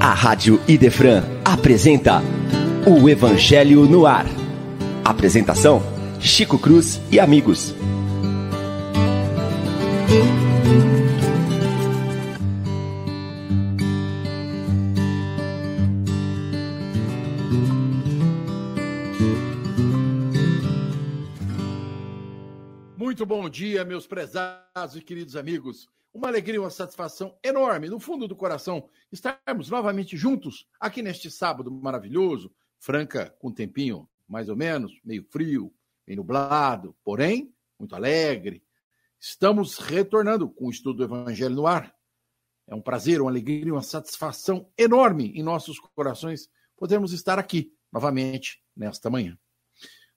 A Rádio Idefran apresenta o Evangelho no Ar. Apresentação: Chico Cruz e amigos. Muito bom dia, meus prezados e queridos amigos. Uma alegria uma satisfação enorme, no fundo do coração, estarmos novamente juntos aqui neste sábado maravilhoso. Franca, com um tempinho mais ou menos, meio frio, meio nublado, porém, muito alegre. Estamos retornando com o estudo do Evangelho no ar. É um prazer, uma alegria uma satisfação enorme em nossos corações podermos estar aqui novamente nesta manhã.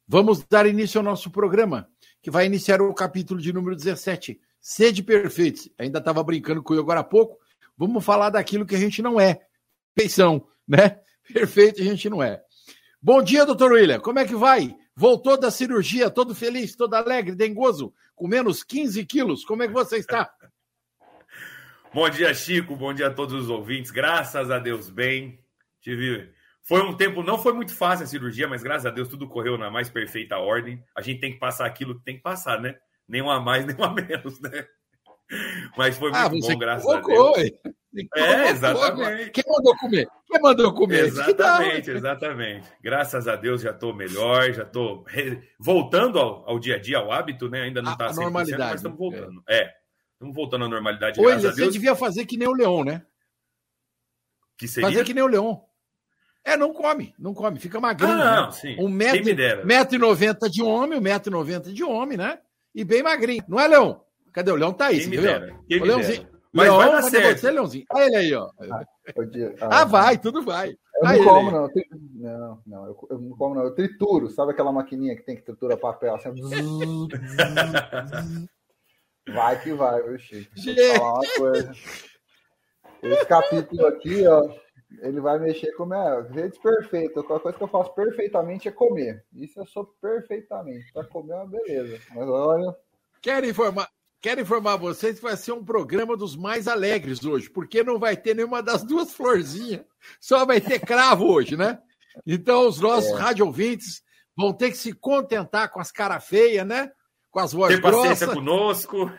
Vamos dar início ao nosso programa, que vai iniciar o capítulo de número 17, Sede Perfeitos. Ainda estava brincando com eu agora há pouco. Vamos falar daquilo que a gente não é. Perfeição, né? Perfeito a gente não é. Bom dia, doutor William. Como é que vai? Voltou da cirurgia, todo feliz, todo alegre, dengoso, com menos 15 quilos. Como é que você está? Bom dia, Chico. Bom dia a todos os ouvintes. Graças a Deus, bem. Tive. Foi um tempo, não foi muito fácil a cirurgia, mas graças a Deus tudo correu na mais perfeita ordem. A gente tem que passar aquilo que tem que passar, né? Nem uma a mais, nem uma a menos, né? Mas foi muito ah, bom, graças colocou, a Deus. É, exatamente. Quem mandou comer? Quem mandou comer? Exatamente, exatamente. Graças a Deus já estou melhor, já estou re... voltando ao, ao, dia a dia, ao hábito, né? Ainda não está a normalidade, mas estamos voltando. É. é. Estamos voltando à normalidade. Oi, você devia fazer que nem o Leão, né? Que seria? Fazer que nem o Leão. É, não come, não come, fica magrinho. Ah, né? sim. Um metro, metro e noventa de homem, um metro e noventa de homem, né? E bem magrinho. Não é, Leão? Cadê o Leão? Tá aí, Quem você viu? O Leãozinho. Mas Leão, vai dar certo. Você, Leãozinho? Olha ele aí, ó. Ah, ah, ah vai, tudo vai. Eu não como, não. Não, não, eu, eu, não como, não. Eu trituro. Sabe aquela maquininha que tem que triturar papel? Assim, vai que vai, viu, Chico? Vou falar uma coisa. Esse capítulo aqui, ó, ele vai mexer com minha jeito perfeito. Qualquer coisa que eu faço perfeitamente é comer. Isso eu sou perfeitamente. Para comer é uma beleza. Mas olha. Quero informar, quero informar vocês que vai ser um programa dos mais alegres hoje, porque não vai ter nenhuma das duas florzinhas. Só vai ter cravo hoje, né? Então, os nossos é. rádio ouvintes vão ter que se contentar com as caras feias, né? Com as vozes Tem paciência conosco.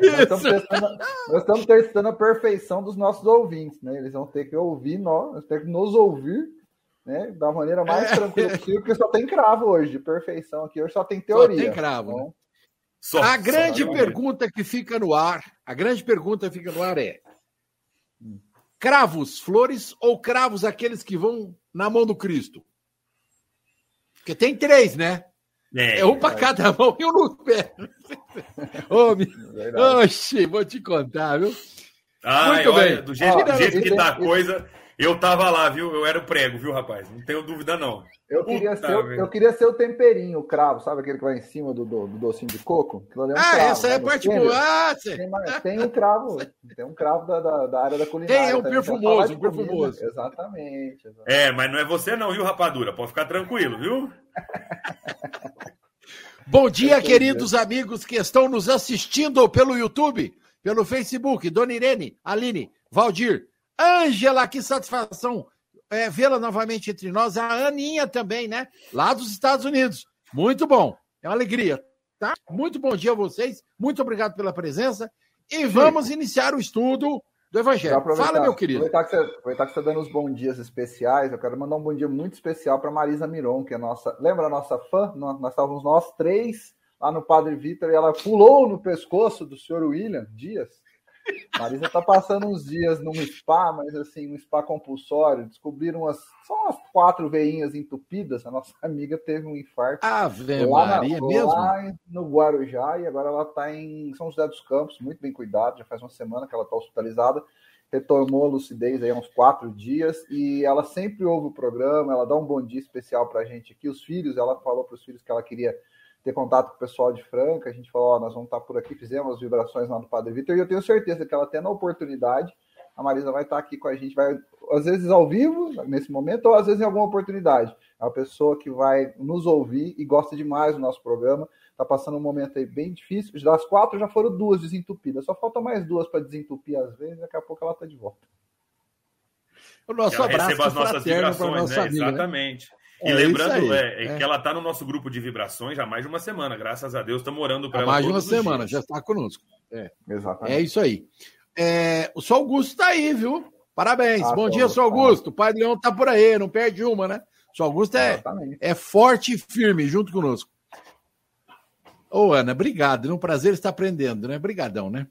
Nós estamos, testando, nós estamos, testando, a perfeição dos nossos ouvintes, né? Eles vão ter que ouvir nós, vão ter que nos ouvir, né? Da maneira mais é. tranquila possível, porque só tem cravo hoje de perfeição aqui, hoje só tem teoria. Só tem cravo. Então, né? só, a grande só, pergunta que fica no ar, a grande pergunta que fica no ar é: cravos, flores ou cravos aqueles que vão na mão do Cristo? Porque tem três, né? É, é um para cada mão e um no pé. Ô, Oxi, vou te contar, viu? Ai, Muito olha, bem. Do jeito, do jeito que tá a coisa, eu tava lá, viu? Eu era o prego, viu, rapaz? Não tenho dúvida, não. Eu queria, ser, eu queria ser o temperinho, o cravo, sabe aquele que vai em cima do, do, do docinho de coco? É um ah, cravo, essa é né? parte boa. Ah, tem, tem um cravo, tem um cravo da, da, da área da culinária. Tem, é um perfumoso, um perfumoso. Exatamente, exatamente, É, mas não é você não, viu, rapadura? Pode ficar tranquilo, viu? Bom dia, queridos amigos que estão nos assistindo pelo YouTube, pelo Facebook. Dona Irene, Aline, Valdir, Ângela, que satisfação é, vê-la novamente entre nós. A Aninha também, né? Lá dos Estados Unidos. Muito bom. É uma alegria, tá? Muito bom dia a vocês. Muito obrigado pela presença. E vamos iniciar o estudo do Evangelho. Fala, meu querido. Aproveitar que, você, aproveitar que você está dando os bons dias especiais, eu quero mandar um bom dia muito especial para Marisa Miron, que é nossa. Lembra a nossa fã? Nós, nós estávamos nós três lá no Padre Vitor e ela pulou no pescoço do senhor William Dias. Marisa está passando uns dias num spa, mas assim, um spa compulsório. Descobriram umas, só umas quatro veinhas entupidas. A nossa amiga teve um infarto. Ave lá Maria, na, mesmo? Lá no Guarujá, e agora ela está em São José dos Campos, muito bem cuidada. Já faz uma semana que ela está hospitalizada. Retomou a lucidez aí há uns quatro dias e ela sempre ouve o programa. Ela dá um bom dia especial para a gente aqui. Os filhos, ela falou para os filhos que ela queria ter contato com o pessoal de Franca. A gente falou, ó, nós vamos estar por aqui, fizemos as vibrações lá do Padre Vitor, e eu tenho certeza que ela tendo a oportunidade, a Marisa vai estar aqui com a gente, vai, às vezes ao vivo, nesse momento, ou às vezes em alguma oportunidade. É uma pessoa que vai nos ouvir e gosta demais do nosso programa, tá passando um momento aí bem difícil. Das quatro já foram duas desentupidas. Só faltam mais duas para desentupir às vezes. Daqui a pouco ela tá de volta. O nosso abraço receba as nossas vibrações, né? Amiga, Exatamente. Né? E é lembrando é, é, que ela está no nosso grupo de vibrações já há mais de uma semana. Graças a Deus, estamos orando para ela. Mais de uma semana, dias. já está conosco. É. Exatamente. É isso aí. É, o São Augusto está aí, viu? Parabéns. Ah, Bom dia, São Augusto. O Pai Leão está por aí, não perde uma, né? O São Augusto é, é forte e firme junto conosco. Ô, Ana, obrigado. É um prazer estar aprendendo, né? Obrigadão, né?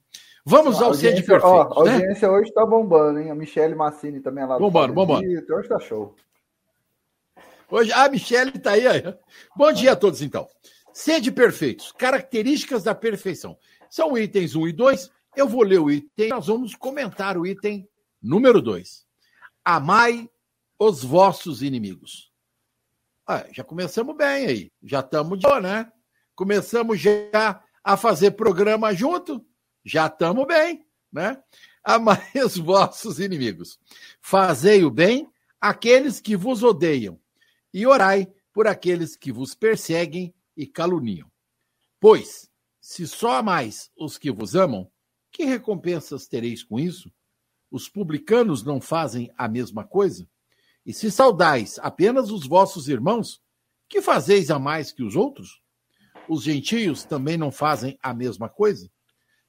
Vamos ao Sede Perfeito. Ó, a né? audiência hoje está bombando, hein? A Michelle Massini também é lá bombando, bombando. Hoje está show. Hoje a Michelle está aí, aí. Bom dia a todos, então. Sede perfeitos, características da perfeição. São itens 1 e 2. Eu vou ler o item, nós vamos comentar o item número 2. Amai os vossos inimigos. Ah, já começamos bem aí. Já estamos de né? Começamos já a fazer programa junto. Já estamos bem, né? Amai os vossos inimigos. Fazei o bem àqueles que vos odeiam e orai por aqueles que vos perseguem e caluniam. Pois, se só amais os que vos amam, que recompensas tereis com isso? Os publicanos não fazem a mesma coisa? E se saudais apenas os vossos irmãos, que fazeis a mais que os outros? Os gentios também não fazem a mesma coisa?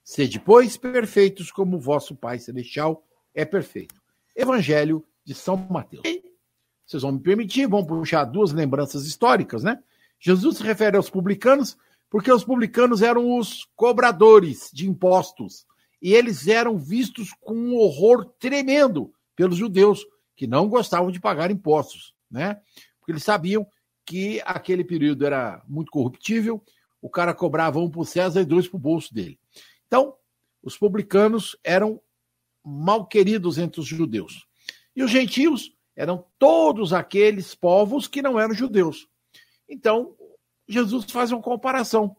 Sede, pois, perfeitos como o vosso Pai Celestial é perfeito. Evangelho de São Mateus vocês vão me permitir, vão puxar duas lembranças históricas, né? Jesus se refere aos publicanos porque os publicanos eram os cobradores de impostos e eles eram vistos com um horror tremendo pelos judeus que não gostavam de pagar impostos, né? Porque eles sabiam que aquele período era muito corruptível, o cara cobrava um para César e dois para o bolso dele. Então, os publicanos eram mal queridos entre os judeus. E os gentios eram todos aqueles povos que não eram judeus. Então, Jesus faz uma comparação.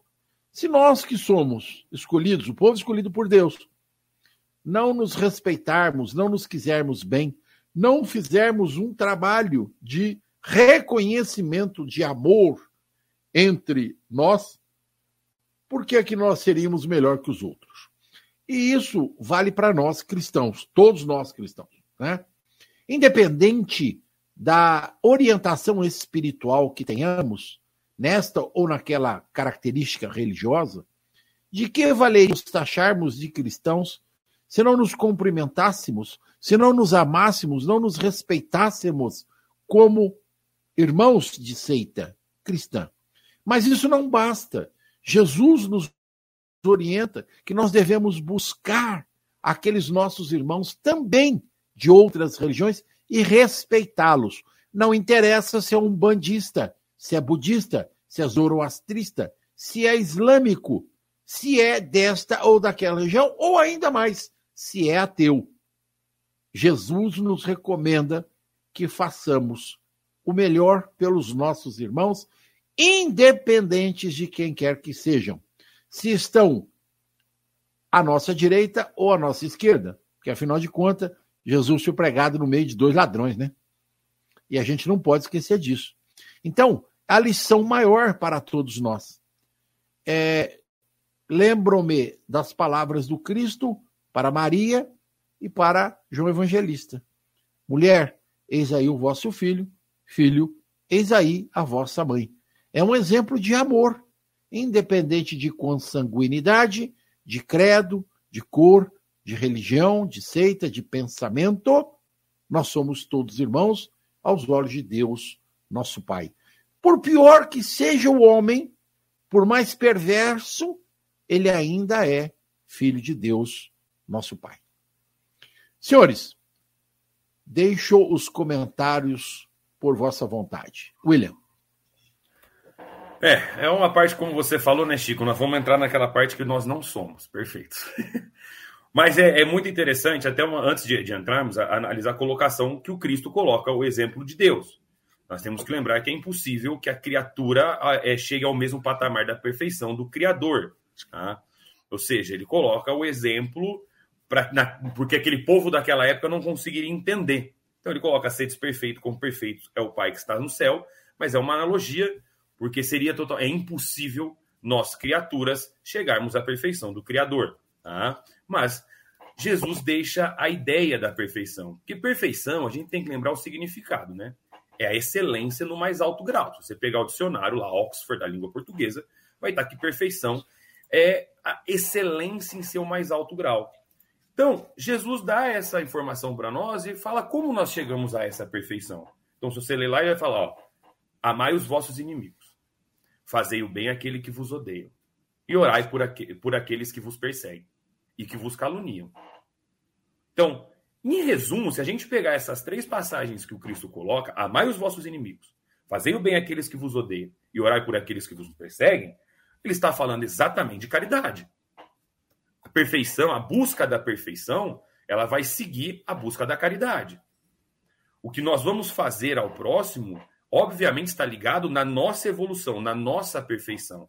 Se nós que somos escolhidos, o povo escolhido por Deus, não nos respeitarmos, não nos quisermos bem, não fizermos um trabalho de reconhecimento de amor entre nós, por que é que nós seríamos melhor que os outros? E isso vale para nós cristãos, todos nós cristãos, né? Independente da orientação espiritual que tenhamos, nesta ou naquela característica religiosa, de que valeria nos taxarmos de cristãos se não nos cumprimentássemos, se não nos amássemos, não nos respeitássemos como irmãos de seita cristã? Mas isso não basta. Jesus nos orienta que nós devemos buscar aqueles nossos irmãos também de outras religiões e respeitá-los. Não interessa se é um bandista, se é budista, se é zoroastrista, se é islâmico, se é desta ou daquela região, ou ainda mais, se é ateu. Jesus nos recomenda que façamos o melhor pelos nossos irmãos, independentes de quem quer que sejam. Se estão à nossa direita ou à nossa esquerda, porque afinal de contas, Jesus foi pregado no meio de dois ladrões, né? E a gente não pode esquecer disso. Então, a lição maior para todos nós é lembro-me das palavras do Cristo para Maria e para João Evangelista. Mulher, eis aí o vosso filho, filho, eis aí a vossa mãe. É um exemplo de amor, independente de consanguinidade, de credo, de cor, de religião, de seita, de pensamento, nós somos todos irmãos aos olhos de Deus, nosso Pai. Por pior que seja o homem, por mais perverso, ele ainda é filho de Deus, nosso Pai. Senhores, deixo os comentários por vossa vontade. William. É, é uma parte, como você falou, né, Chico? Nós vamos entrar naquela parte que nós não somos. Perfeito. Mas é, é muito interessante, até uma, antes de, de entrarmos, a, a analisar a colocação que o Cristo coloca, o exemplo de Deus. Nós temos que lembrar que é impossível que a criatura é, chegue ao mesmo patamar da perfeição do Criador. Tá? Ou seja, ele coloca o exemplo pra, na, porque aquele povo daquela época não conseguiria entender. Então ele coloca seres perfeitos como perfeitos é o Pai que está no céu, mas é uma analogia, porque seria total, é impossível nós, criaturas, chegarmos à perfeição do Criador. Tá? Mas Jesus deixa a ideia da perfeição. Porque perfeição, a gente tem que lembrar o significado, né? É a excelência no mais alto grau. Se você pegar o dicionário lá, Oxford, da língua portuguesa, vai estar que perfeição é a excelência em seu mais alto grau. Então, Jesus dá essa informação para nós e fala como nós chegamos a essa perfeição. Então, se você ler lá, ele vai falar: ó, amai os vossos inimigos, fazei o bem àquele que vos odeia, e orai por, aqu por aqueles que vos perseguem e que vos caluniam. Então, em resumo, se a gente pegar essas três passagens que o Cristo coloca, amai os vossos inimigos, fazei o bem àqueles que vos odeiam e orai por aqueles que vos perseguem, ele está falando exatamente de caridade. A perfeição, a busca da perfeição, ela vai seguir a busca da caridade. O que nós vamos fazer ao próximo, obviamente, está ligado na nossa evolução, na nossa perfeição.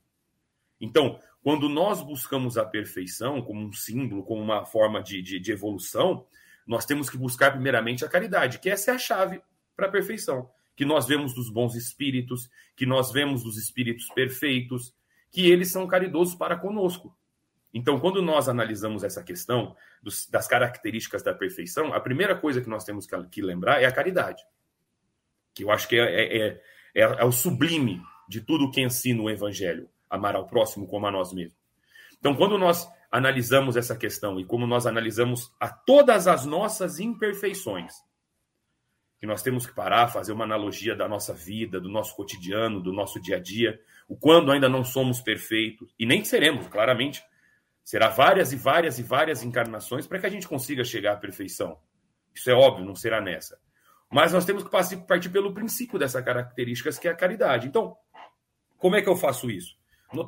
Então, quando nós buscamos a perfeição como um símbolo, como uma forma de, de, de evolução, nós temos que buscar primeiramente a caridade, que essa é a chave para a perfeição. Que nós vemos dos bons espíritos, que nós vemos dos espíritos perfeitos, que eles são caridosos para conosco. Então, quando nós analisamos essa questão dos, das características da perfeição, a primeira coisa que nós temos que, que lembrar é a caridade. Que eu acho que é, é, é, é, o sublime de tudo que ensina o Evangelho, amar ao próximo como a nós mesmos. Então, quando nós analisamos essa questão e como nós analisamos a todas as nossas imperfeições, que nós temos que parar, fazer uma analogia da nossa vida, do nosso cotidiano, do nosso dia a dia, o quando ainda não somos perfeitos, e nem seremos, claramente. Será várias e várias e várias encarnações para que a gente consiga chegar à perfeição. Isso é óbvio, não será nessa. Mas nós temos que partir pelo princípio dessa característica, que é a caridade. Então, como é que eu faço isso?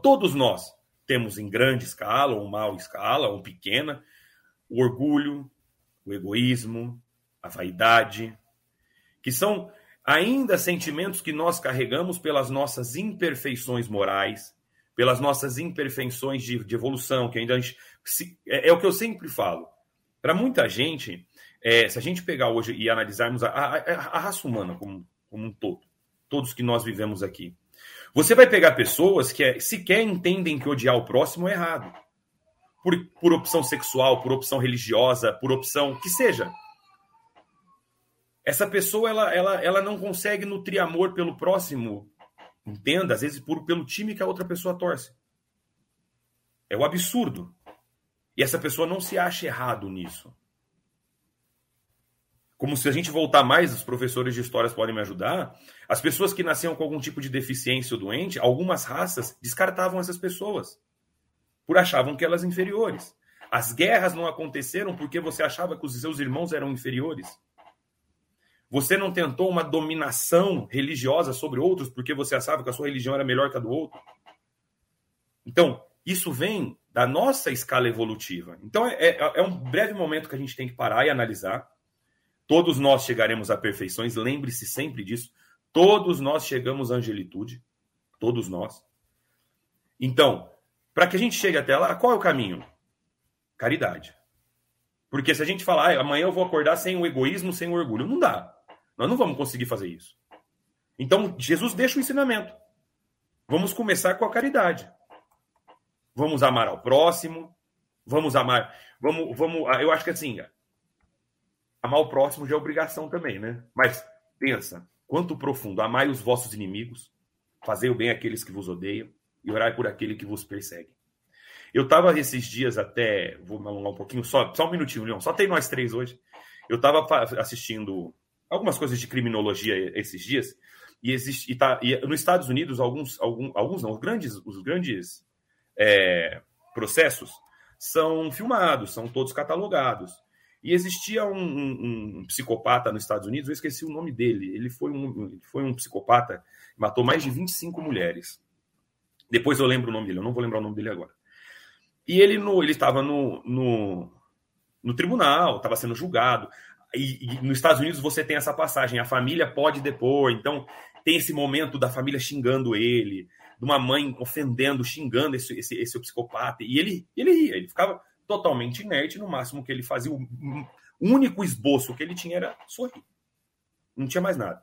Todos nós temos em grande escala, ou mal escala, ou pequena, o orgulho, o egoísmo, a vaidade, que são ainda sentimentos que nós carregamos pelas nossas imperfeições morais, pelas nossas imperfeições de, de evolução, que ainda gente, se, é, é, o que eu sempre falo. Para muita gente, é, se a gente pegar hoje e analisarmos a, a, a raça humana como, como um todo, todos que nós vivemos aqui, você vai pegar pessoas que é, sequer entendem que odiar o próximo é errado. Por, por opção sexual, por opção religiosa, por opção que seja essa pessoa ela, ela, ela não consegue nutrir amor pelo próximo, entenda, às vezes por, pelo time que a outra pessoa torce. É o absurdo. E essa pessoa não se acha errado nisso. Como se a gente voltar mais, os professores de histórias podem me ajudar. As pessoas que nasciam com algum tipo de deficiência ou doente, algumas raças descartavam essas pessoas por achavam que elas inferiores. As guerras não aconteceram porque você achava que os seus irmãos eram inferiores. Você não tentou uma dominação religiosa sobre outros porque você achava que a sua religião era melhor que a do outro? Então, isso vem da nossa escala evolutiva. Então, é, é, é um breve momento que a gente tem que parar e analisar. Todos nós chegaremos a perfeições, lembre-se sempre disso. Todos nós chegamos à angelitude. Todos nós. Então, para que a gente chegue até lá, qual é o caminho? Caridade. Porque se a gente falar, ah, amanhã eu vou acordar sem o egoísmo, sem o orgulho, não dá. Nós não vamos conseguir fazer isso. Então, Jesus deixa o ensinamento. Vamos começar com a caridade. Vamos amar ao próximo. Vamos amar. Vamos, vamos. Eu acho que assim, amar o próximo já é obrigação também, né? Mas pensa, quanto profundo. Amai os vossos inimigos, fazei o bem àqueles que vos odeiam e orai por aquele que vos persegue. Eu estava esses dias até, vou me alongar um pouquinho, só, só um minutinho, Leon, só tem nós três hoje. Eu estava assistindo algumas coisas de criminologia esses dias, e existe e tá, e nos Estados Unidos alguns alguns, alguns não, os grandes os grandes é, processos são filmados, são todos catalogados. E existia um, um, um, psicopata nos Estados Unidos, eu esqueci o nome dele. Ele foi um, foi um psicopata, matou mais de 25 mulheres. Depois eu lembro o nome dele, eu não vou lembrar o nome dele agora. E ele no, ele estava no, no, no tribunal, estava sendo julgado e, e, nos Estados Unidos você tem essa passagem, a família pode depor, então tem esse momento da família xingando ele, de uma mãe ofendendo, xingando esse, esse, esse psicopata, e ele, ele ria, ele ficava totalmente inerte, no máximo que ele fazia, o, único esboço que ele tinha era sorrir, não tinha mais nada.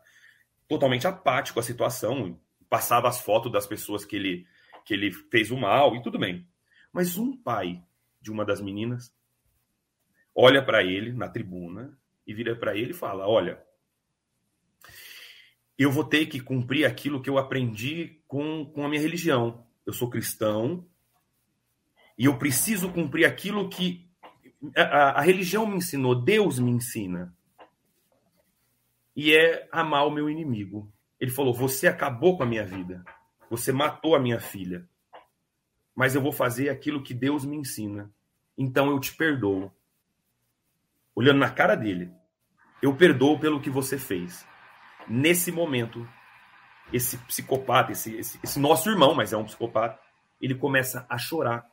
Totalmente apático à situação, passava as fotos das pessoas que ele, que ele fez o mal e tudo bem. Mas um pai de uma das meninas olha para ele na tribuna e vira para ele e fala: Olha, eu vou ter que cumprir aquilo que eu aprendi com, com a minha religião. Eu sou cristão e eu preciso cumprir aquilo que a, a religião me ensinou, Deus me ensina. E é amar o meu inimigo. Ele falou: Você acabou com a minha vida. Você matou a minha filha. Mas eu vou fazer aquilo que Deus me ensina. Então eu te perdoo. Olhando na cara dele, eu perdoo pelo que você fez. Nesse momento, esse psicopata, esse, esse, esse nosso irmão, mas é um psicopata, ele começa a chorar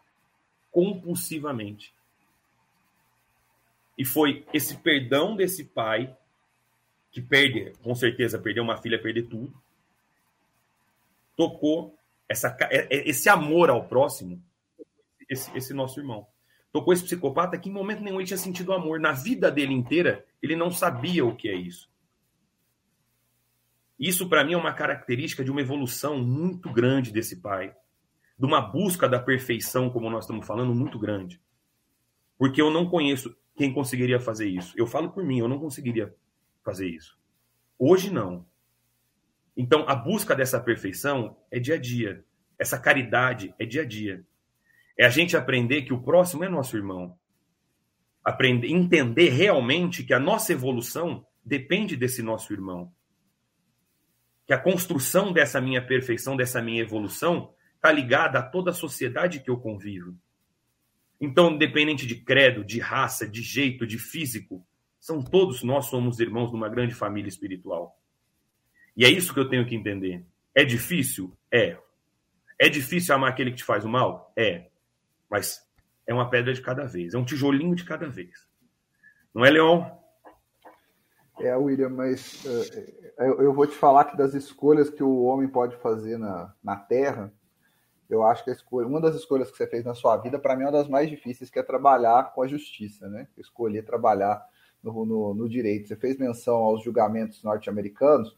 compulsivamente. E foi esse perdão desse pai, que perde, com certeza, perder uma filha, perder tudo, tocou essa, é, é, esse amor ao próximo, esse, esse nosso irmão. Tocou esse psicopata que em momento nenhum ele tinha sentido amor. Na vida dele inteira, ele não sabia o que é isso. Isso, para mim, é uma característica de uma evolução muito grande desse pai, de uma busca da perfeição, como nós estamos falando, muito grande. Porque eu não conheço quem conseguiria fazer isso. Eu falo por mim, eu não conseguiria fazer isso. Hoje não. Então, a busca dessa perfeição é dia a dia. Essa caridade é dia a dia. É a gente aprender que o próximo é nosso irmão. Aprender, entender realmente que a nossa evolução depende desse nosso irmão. Que a construção dessa minha perfeição, dessa minha evolução, está ligada a toda a sociedade que eu convivo. Então, independente de credo, de raça, de jeito, de físico, são todos nós somos irmãos de uma grande família espiritual. E é isso que eu tenho que entender. É difícil? É. É difícil amar aquele que te faz o mal? É. Mas é uma pedra de cada vez, é um tijolinho de cada vez. Não é, Leon? É, William, mas uh, eu, vou te falar que das escolhas que o homem pode fazer na, na Terra, eu acho que escolha, uma das escolhas que você fez na sua vida, para mim, é uma das mais difíceis, que é trabalhar com a justiça, né? Escolher trabalhar no, no, no direito. Você fez menção aos julgamentos norte-americanos,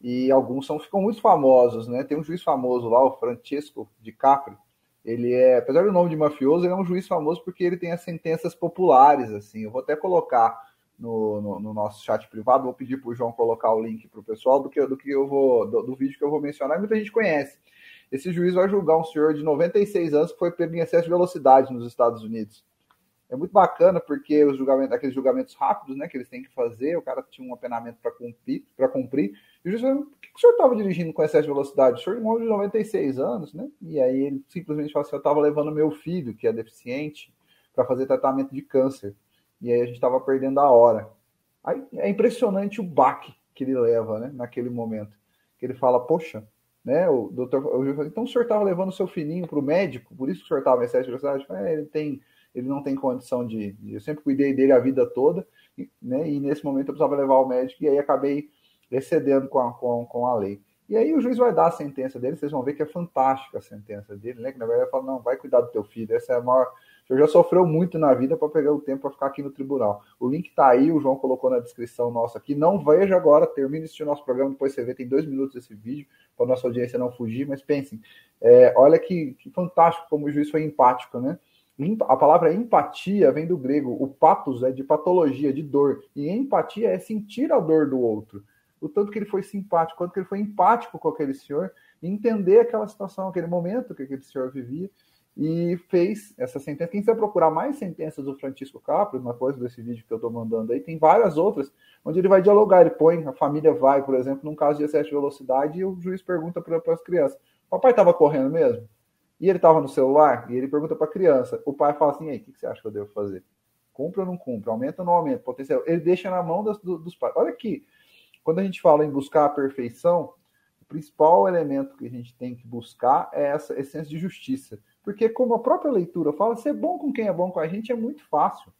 e alguns são, ficam muito famosos, né? Tem um juiz famoso lá, o Francesco Di Capri. Ele é, apesar do nome de mafioso, ele é um juiz famoso porque ele tem as sentenças populares, assim. Eu vou até colocar no, no, no nosso chat privado, vou pedir para o João colocar o link para o pessoal do que, do que eu vou, do, do, vídeo que eu vou mencionar, muita gente conhece. Esse juiz vai julgar um senhor de 96 anos que foi pego em excesso de velocidade nos Estados Unidos é muito bacana porque os julgamentos, aqueles julgamentos rápidos, né, que eles têm que fazer, o cara tinha um apenamento para cumprir, para cumprir. E o juiz falou, por que o senhor estava dirigindo com excesso de velocidade? O senhor é um homem de 96 anos, né? E aí ele simplesmente falou assim, eu estava levando meu filho, que é deficiente, para fazer tratamento de câncer. E aí a gente estava perdendo a hora. Aí é impressionante o baque que ele leva, né, naquele momento. Que ele fala, poxa, né, o doutor, o então o senhor estava levando o seu filhinho para o médico, por isso que o senhor estava em excesso de velocidade? É, ele tem ele não tem condição de, de, Eu sempre cuidei dele a vida toda, né? E nesse momento eu precisava levar ao médico, e aí acabei excedendo com a, com, com a lei. E aí o juiz vai dar a sentença dele, vocês vão ver que é fantástica a sentença dele, né? Que na verdade ele fala, não, vai cuidar do teu filho, essa é a maior. O já sofreu muito na vida para pegar o tempo para ficar aqui no tribunal. O link está aí, o João colocou na descrição nossa aqui. Não veja agora, termine esse nosso programa, depois você vê, tem dois minutos esse vídeo, para nossa audiência não fugir, mas pensem, é, olha que, que fantástico como o juiz foi empático, né? A palavra empatia vem do grego. O patos é de patologia, de dor. E empatia é sentir a dor do outro. O tanto que ele foi simpático, quanto que ele foi empático com aquele senhor, entender aquela situação, aquele momento que aquele senhor vivia, e fez essa sentença. Quem quiser procurar mais sentenças do Francisco Capri, uma coisa desse vídeo que eu estou mandando aí, tem várias outras, onde ele vai dialogar. Ele põe, a família vai, por exemplo, num caso de excesso de velocidade, e o juiz pergunta para as crianças: Papai estava correndo mesmo? E ele estava no celular e ele pergunta para a criança. O pai fala assim: aí, o que, você acha que eu devo fazer? Cumpre ou não cumpre? Aumenta ou não aumenta? Potencial. Ele deixa na mão das, do, dos pais. Olha aqui, quando a gente fala em buscar a perfeição, o principal elemento que a gente tem que buscar é essa essência de justiça. Porque, como a própria leitura fala, ser bom com quem é bom com a gente é muito fácil.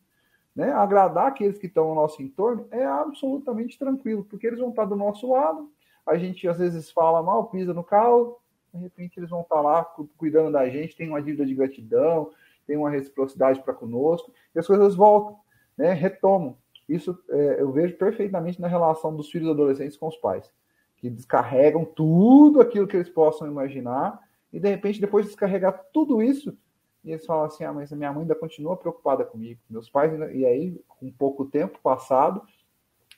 Né? Agradar aqueles que estão ao nosso entorno é absolutamente tranquilo, porque eles vão estar do nosso lado. A gente às vezes fala mal, pisa no carro, de repente eles vão estar lá cuidando da gente, tem uma dívida de gratidão, tem uma reciprocidade para conosco, e as coisas voltam, né, retomam. Isso é, eu vejo perfeitamente na relação dos filhos adolescentes com os pais, que descarregam tudo aquilo que eles possam imaginar e de repente, depois de descarregar tudo isso, e eles falam assim: ah, mas a minha mãe ainda continua preocupada comigo, meus pais, ainda... e aí, com pouco tempo passado,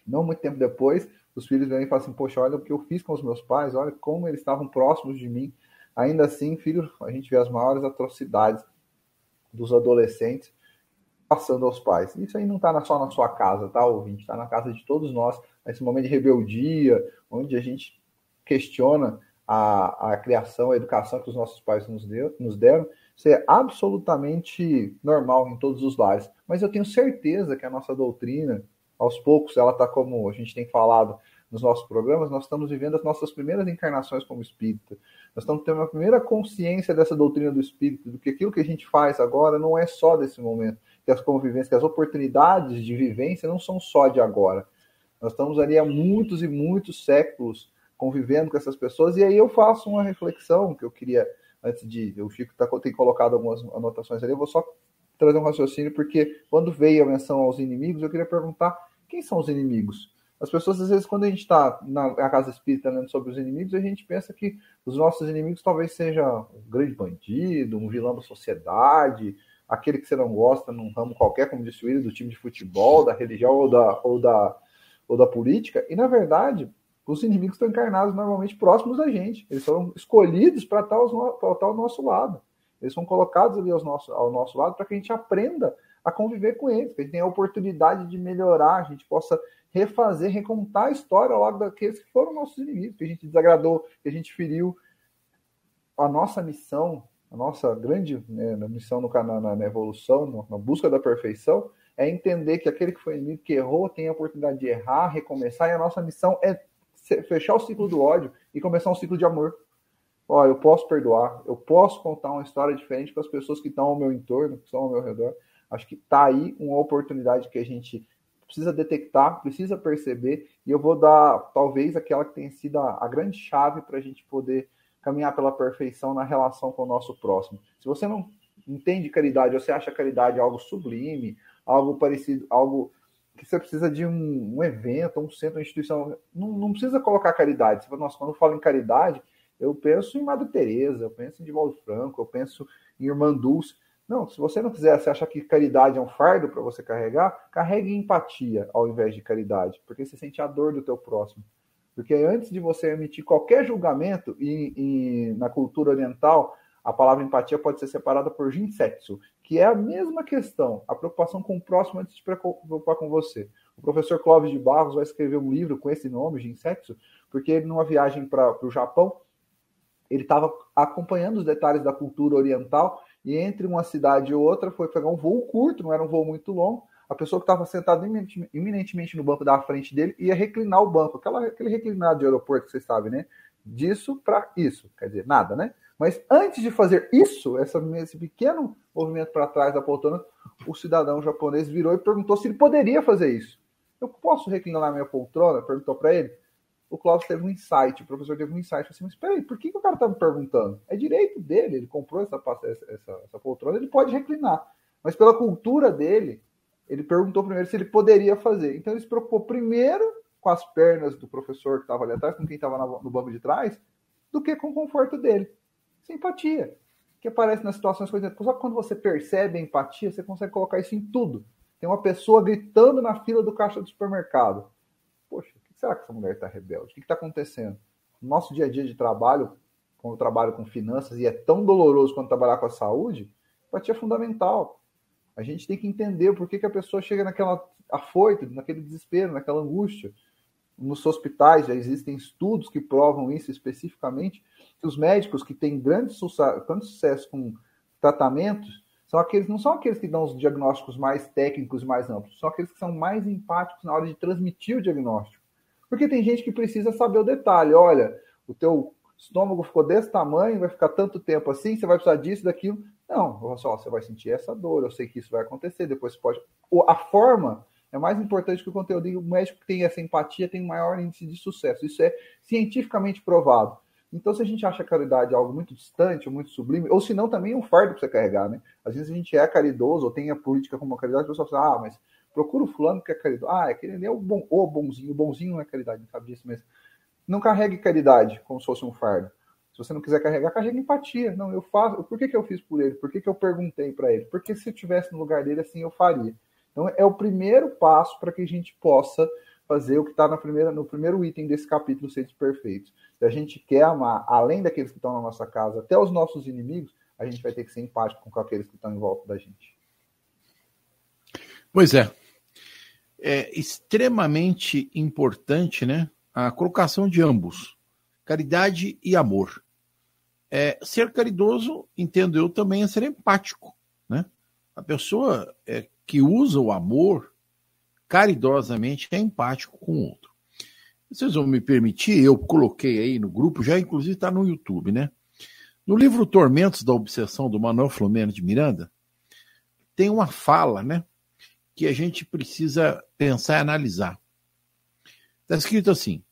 não muito tempo depois, os filhos vêm e falam assim: poxa, olha o que eu fiz com os meus pais, olha como eles estavam próximos de mim. Ainda assim, filho, a gente vê as maiores atrocidades dos adolescentes passando aos pais. Isso aí não está só na sua casa, tá, ouvinte? Está na casa de todos nós, nesse momento de rebeldia, onde a gente questiona a, a criação, a educação que os nossos pais nos, deu, nos deram. Isso é absolutamente normal em todos os lares. Mas eu tenho certeza que a nossa doutrina, aos poucos, ela está como a gente tem falado nos nossos programas, nós estamos vivendo as nossas primeiras encarnações como espírita. Nós estamos tendo a primeira consciência dessa doutrina do espírito, do que aquilo que a gente faz agora não é só desse momento, que as convivências, que as oportunidades de vivência não são só de agora. Nós estamos ali há muitos e muitos séculos convivendo com essas pessoas, e aí eu faço uma reflexão que eu queria, antes de. O Chico tá, tem colocado algumas anotações ali, eu vou só trazer um raciocínio, porque quando veio a menção aos inimigos, eu queria perguntar quem são os inimigos? As pessoas, às vezes, quando a gente está na, casa espírita lendo sobre os inimigos, a gente pensa que os nossos inimigos talvez sejam um grande bandido, um vilão da sociedade, aquele que você não gosta num ramo qualquer, como disse o Willi, do time de futebol, da religião ou da, ou da, ou da política. E, na verdade, os inimigos estão encarnados normalmente próximos da gente. Eles foram escolhidos para estar, estar ao nosso lado. Eles são colocados ali ao nosso, ao nosso lado para que a gente aprenda a conviver com eles, que a gente tenha a oportunidade de melhorar, a gente possa refazer, recontar a história lado daqueles que foram nossos inimigos, que a gente desagradou, que a gente feriu. A nossa missão, a nossa grande né, missão no, na, na evolução, no, na busca da perfeição, é entender que aquele que foi inimigo, que errou, tem a oportunidade de errar, recomeçar, e a nossa missão é fechar o ciclo do ódio e começar um ciclo de amor. Olha, eu posso perdoar, eu posso contar uma história diferente para as pessoas que estão ao meu entorno, que estão ao meu redor. Acho que está aí uma oportunidade que a gente precisa detectar, precisa perceber, e eu vou dar talvez aquela que tenha sido a, a grande chave para a gente poder caminhar pela perfeição na relação com o nosso próximo. Se você não entende caridade, você acha caridade algo sublime, algo parecido, algo que você precisa de um, um evento, um centro, uma instituição, não, não precisa colocar caridade. Você fala, nossa, quando eu falo em caridade, eu penso em Madre Teresa, eu penso em Divaldo Franco, eu penso em Irmã Dulce. Não, se você não quiser, você acha que caridade é um fardo para você carregar, carregue empatia ao invés de caridade, porque você sente a dor do teu próximo. Porque antes de você emitir qualquer julgamento, e, e na cultura oriental, a palavra empatia pode ser separada por jinsetsu, que é a mesma questão, a preocupação com o próximo antes de preocupar com você. O professor Clóvis de Barros vai escrever um livro com esse nome, Jinsetsu, porque ele, numa viagem para o Japão, ele estava acompanhando os detalhes da cultura oriental e entre uma cidade e outra foi pegar um voo curto, não era um voo muito longo. A pessoa que estava sentada iminentemente no banco da frente dele ia reclinar o banco, aquela, aquele reclinado de aeroporto que vocês sabem, né? Disso para isso, quer dizer, nada, né? Mas antes de fazer isso, essa, esse pequeno movimento para trás da poltrona, o cidadão japonês virou e perguntou se ele poderia fazer isso. Eu posso reclinar minha poltrona? Perguntou para ele o Cláudio teve um insight, o professor teve um insight, assim, mas peraí, por que, que o cara tá me perguntando? É direito dele, ele comprou essa, essa, essa poltrona, ele pode reclinar. Mas pela cultura dele, ele perguntou primeiro se ele poderia fazer. Então ele se preocupou primeiro com as pernas do professor que estava ali atrás, com quem estava no banco de trás, do que com o conforto dele. Simpatia. Que aparece nas situações, por exemplo, só que quando você percebe a empatia, você consegue colocar isso em tudo. Tem uma pessoa gritando na fila do caixa do supermercado. Poxa, será que essa mulher está rebelde? O que está acontecendo? No nosso dia a dia de trabalho, quando eu trabalho com finanças e é tão doloroso quanto trabalhar com a saúde, empatia é fundamental. A gente tem que entender por que, que a pessoa chega naquela afoito, naquele desespero, naquela angústia. Nos hospitais já existem estudos que provam isso especificamente, que os médicos que têm grande sucesso, grande sucesso com tratamentos são aqueles, não são aqueles que dão os diagnósticos mais técnicos, mais amplos, são aqueles que são mais empáticos na hora de transmitir o diagnóstico. Porque tem gente que precisa saber o detalhe. Olha, o teu estômago ficou desse tamanho, vai ficar tanto tempo assim, você vai precisar disso, daquilo. Não, só você vai sentir essa dor, eu sei que isso vai acontecer, depois pode. A forma é mais importante que o conteúdo. E o médico que tem essa empatia tem maior índice de sucesso. Isso é cientificamente provado. Então, se a gente acha a caridade algo muito distante, muito sublime, ou se não, também é um fardo para você carregar, né? Às vezes a gente é caridoso ou tem a política como caridade, o pessoal fala, ah, mas procura o fulano que é caridoso. Ah, aquele ali é o, bom, o bonzinho. O bonzinho não é caridade, não sabe disso, mas não carregue caridade como se fosse um fardo. Se você não quiser carregar, carrega empatia. Não, eu faço. Por que, que eu fiz por ele? Por que, que eu perguntei para ele? Porque se eu estivesse no lugar dele, assim eu faria. Então é o primeiro passo para que a gente possa fazer o que está no primeiro item desse capítulo Seres Perfeitos. Se a gente quer amar, além daqueles que estão na nossa casa, até os nossos inimigos, a gente vai ter que ser empático com aqueles que estão em volta da gente. Pois é. É extremamente importante, né? A colocação de ambos, caridade e amor. É, ser caridoso, entendo eu, também é ser empático, né? A pessoa é, que usa o amor caridosamente é empático com o outro. Vocês vão me permitir, eu coloquei aí no grupo, já inclusive está no YouTube, né? No livro Tormentos da Obsessão, do Manuel Flomeno de Miranda, tem uma fala, né? Que a gente precisa pensar e analisar. Está escrito assim: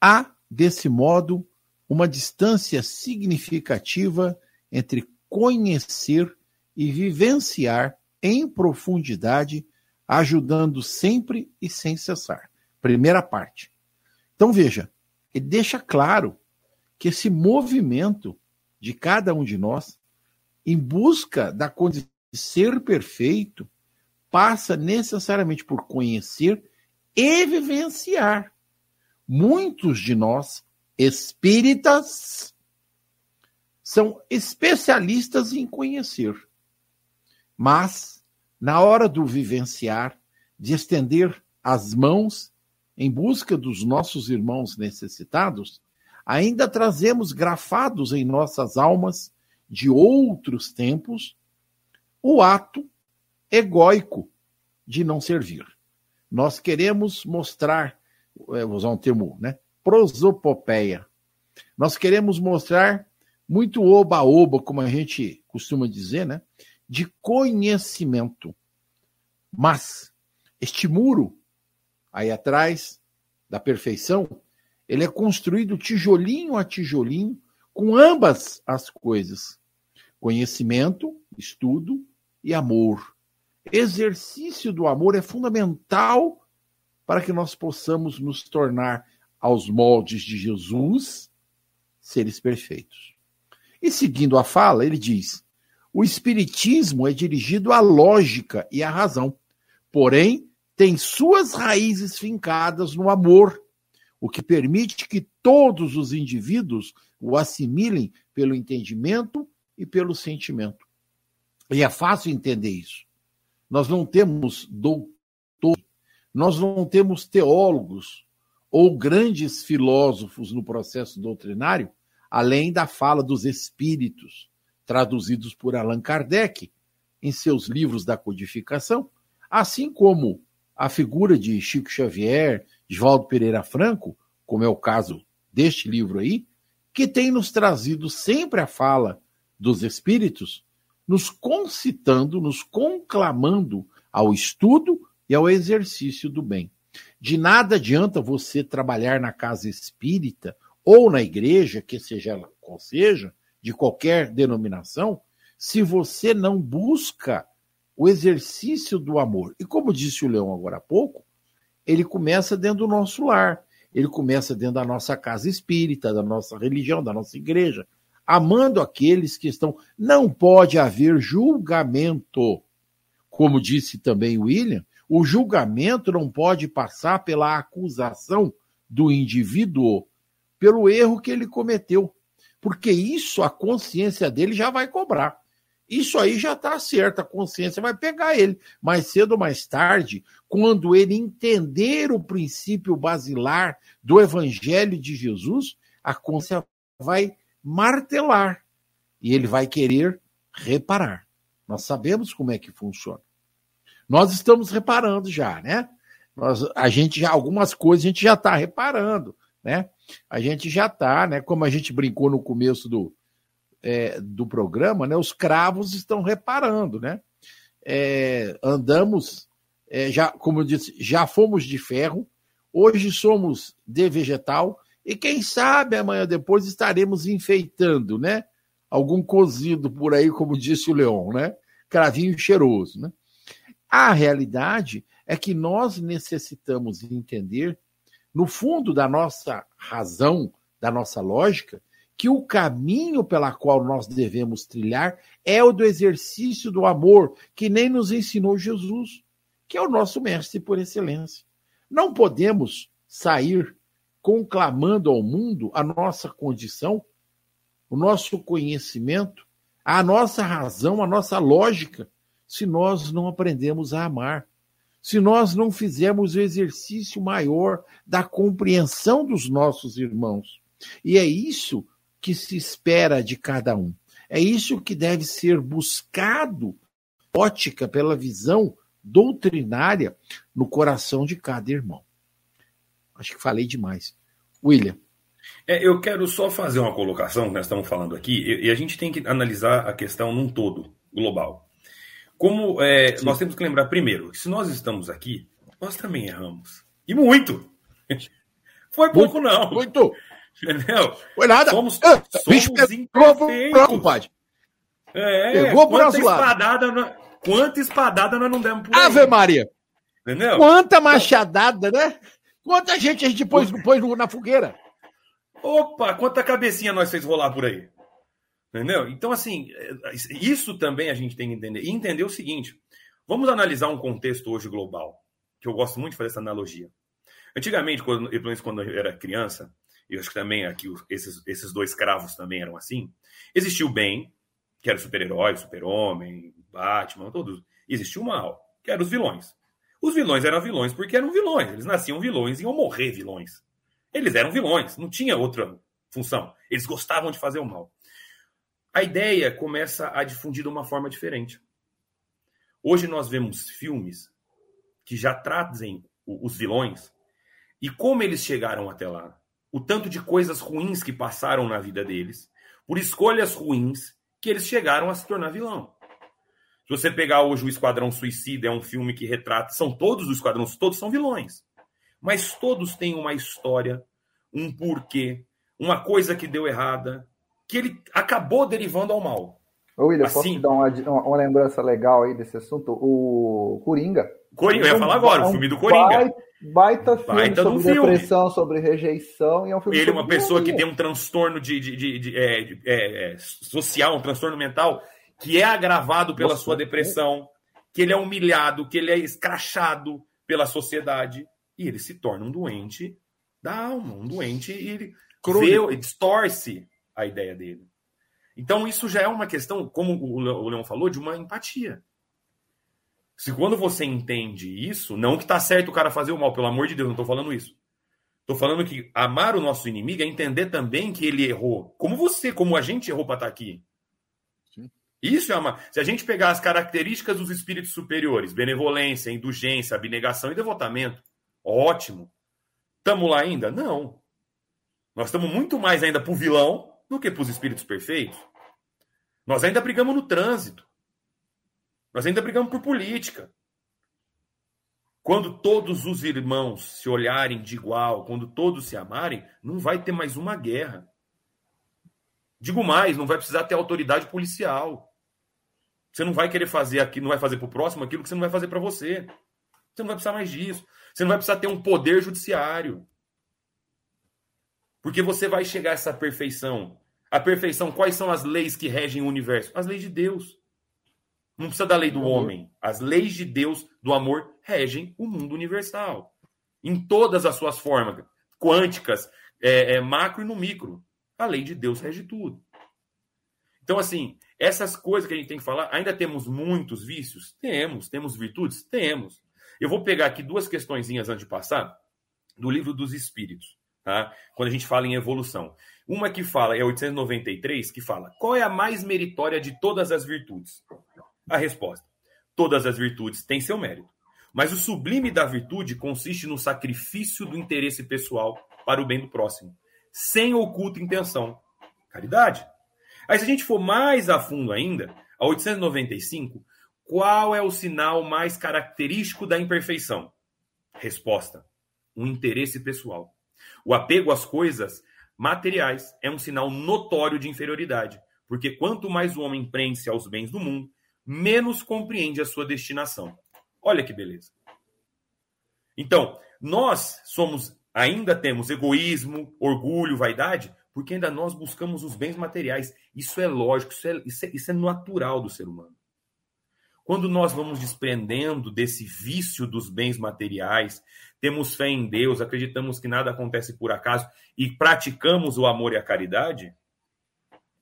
há, desse modo, uma distância significativa entre conhecer e vivenciar em profundidade, ajudando sempre e sem cessar. Primeira parte. Então veja, ele deixa claro que esse movimento de cada um de nós, em busca da condição de ser perfeito, passa necessariamente por conhecer e vivenciar. Muitos de nós, espíritas, são especialistas em conhecer. Mas, na hora do vivenciar, de estender as mãos em busca dos nossos irmãos necessitados, ainda trazemos grafados em nossas almas de outros tempos o ato egóico de não servir. Nós queremos mostrar, é, vou usar um termo, né? Prosopopeia. Nós queremos mostrar muito oba-oba, como a gente costuma dizer, né? De conhecimento. Mas este muro aí atrás da perfeição ele é construído tijolinho a tijolinho com ambas as coisas: conhecimento, estudo e amor. Exercício do amor é fundamental para que nós possamos nos tornar aos moldes de Jesus, seres perfeitos. E seguindo a fala, ele diz: o espiritismo é dirigido à lógica e à razão, porém tem suas raízes fincadas no amor o que permite que todos os indivíduos o assimilem pelo entendimento e pelo sentimento. E é fácil entender isso. Nós não temos doutores, nós não temos teólogos ou grandes filósofos no processo doutrinário, além da fala dos espíritos, traduzidos por Allan Kardec em seus livros da codificação, assim como a figura de Chico Xavier, Oswaldo Pereira Franco, como é o caso deste livro aí, que tem nos trazido sempre a fala dos espíritos, nos concitando, nos conclamando ao estudo e ao exercício do bem. De nada adianta você trabalhar na casa espírita ou na igreja, que seja ela qual seja, de qualquer denominação, se você não busca o exercício do amor. E como disse o Leão agora há pouco, ele começa dentro do nosso lar. Ele começa dentro da nossa casa espírita, da nossa religião, da nossa igreja, amando aqueles que estão. Não pode haver julgamento. Como disse também William, o julgamento não pode passar pela acusação do indivíduo pelo erro que ele cometeu. Porque isso a consciência dele já vai cobrar. Isso aí já está certo, a consciência vai pegar ele. Mais cedo ou mais tarde, quando ele entender o princípio basilar do Evangelho de Jesus, a consciência vai martelar e ele vai querer reparar. Nós sabemos como é que funciona. Nós estamos reparando já, né? Nós, a gente já algumas coisas a gente já está reparando, né? A gente já está, né? Como a gente brincou no começo do, é, do programa, né, os cravos estão reparando, né? É, andamos, é, já, como eu disse, já fomos de ferro, hoje somos de vegetal, e quem sabe amanhã depois estaremos enfeitando, né? Algum cozido por aí, como disse o Leão, né? Cravinho cheiroso, né? A realidade é que nós necessitamos entender, no fundo da nossa razão, da nossa lógica, que o caminho pela qual nós devemos trilhar é o do exercício do amor, que nem nos ensinou Jesus, que é o nosso mestre por excelência. Não podemos sair conclamando ao mundo a nossa condição, o nosso conhecimento, a nossa razão, a nossa lógica, se nós não aprendemos a amar, se nós não fizermos o exercício maior da compreensão dos nossos irmãos. E é isso que se espera de cada um. É isso que deve ser buscado, ótica, pela visão doutrinária no coração de cada irmão. Acho que falei demais. William. É, eu quero só fazer uma colocação, que nós estamos falando aqui, e, e a gente tem que analisar a questão num todo, global. Como é, nós temos que lembrar, primeiro, que se nós estamos aqui, nós também erramos. E muito! Foi pouco, muito, não. Muito! Entendeu? Foi nada. Somos, Ah, somos imperfeitos. compadre. É, Pegou por lado. espadada, nós- quanta espadada nós não demos por aí. Ave Maria! Entendeu? Quanta machadada, né? Quanta gente a gente pôs, pôs na fogueira. Opa, quanta cabecinha nós fez rolar por aí. Entendeu? Então, assim, é, isso também a gente tem que entender. E entender o seguinte: vamos analisar um contexto hoje global, que eu gosto muito de fazer essa analogia. Antigamente, quando, pelo menos quando eu era criança, e acho que também aqui esses, esses dois cravos também eram assim, existia o bem, que era super-herói, super-homem, Batman, todos. E existia o mal, que eram os vilões. Os vilões eram vilões porque eram vilões. Eles nasciam vilões e iam morrer vilões. Eles eram vilões, não tinha outra função. Eles gostavam de fazer o mal. A ideia começa a difundir de uma forma diferente. Hoje nós vemos filmes que já trazem os vilões e como eles chegaram até lá. O tanto de coisas ruins que passaram na vida deles, por escolhas ruins, que eles chegaram a se tornar vilão. Se você pegar hoje o Esquadrão Suicida, é um filme que retrata. São todos os esquadrões, todos são vilões. Mas todos têm uma história, um porquê, uma coisa que deu errada, que ele acabou derivando ao mal. Ô, William, posso Assim. te dar uma, uma- lembrança legal aí desse assunto? O Coringa. Coringa, eu ia falar agora, o filme do Coringa. Bai- Baita filme Baita um sobre filme. depressão, sobre rejeição. E é um filme Ele é uma pessoa que tem um transtorno de, de- de- de- é, de- é, é, social, um transtorno mental, que é agravado pela Nossa, sua depressão, que ele é humilhado, que ele é escrachado pela sociedade, e ele se torna um doente da alma, um doente e ele vê, distorce a ideia dele. Então, isso já é uma questão, como o Le- o Leão falou, de uma empatia. Se quando você entende isso, não que tá certo o cara fazer o mal, pelo amor de Deus, não tô falando isso. Tô falando que amar o nosso inimigo é entender também que ele errou. Como você, como a gente errou para estar aqui. Sim. Isso é amar. Se a gente pegar as características dos espíritos superiores, benevolência, indulgência, abnegação e devotamento, ótimo. Estamos lá ainda? Não. Nós estamos muito mais ainda para o vilão do que para os espíritos perfeitos. Nós ainda brigamos no trânsito. Nós ainda brigamos por política. Quando todos os irmãos se olharem de igual, quando todos se amarem, não vai ter mais uma guerra. Digo mais, não vai precisar ter autoridade policial. Você não vai querer fazer aqui, não vai fazer para o próximo aquilo que você não vai fazer para você. Você não vai precisar mais disso. Você não vai precisar ter um poder judiciário. Porque você vai chegar a essa perfeição. A perfeição, quais são as leis que regem o universo? As leis de Deus. Não precisa da lei do homem. As leis de Deus, do amor, regem o mundo universal. Em todas as suas formas, quânticas, é, é, macro e no micro. A lei de Deus rege tudo. Então, assim, essas coisas que a gente tem que falar, ainda temos muitos vícios? Temos. Temos virtudes? Temos. Eu vou pegar aqui duas questõezinhas antes de passar, do livro dos Espíritos, tá? Quando a gente fala em evolução. Uma que fala, é 893, que fala: qual é a mais meritória de todas as virtudes? A resposta: todas as virtudes têm seu mérito. Mas o sublime da virtude consiste no sacrifício do interesse pessoal para o bem do próximo, sem oculta intenção. Caridade. Aí, se a gente for mais a fundo ainda, a 895, qual é o sinal mais característico da imperfeição? Resposta: um interesse pessoal. O apego às coisas materiais é um sinal notório de inferioridade, porque quanto mais o homem prende-se aos bens do mundo, menos compreende a sua destinação. Olha que beleza. Então, nós somos, ainda temos egoísmo, orgulho, vaidade, Porque ainda nós buscamos os bens materiais. Isso é lógico, isso é, isso é, isso é natural do ser humano. Quando nós vamos desprendendo desse vício dos bens materiais, temos fé em Deus, acreditamos que nada acontece por acaso e praticamos o amor e a caridade,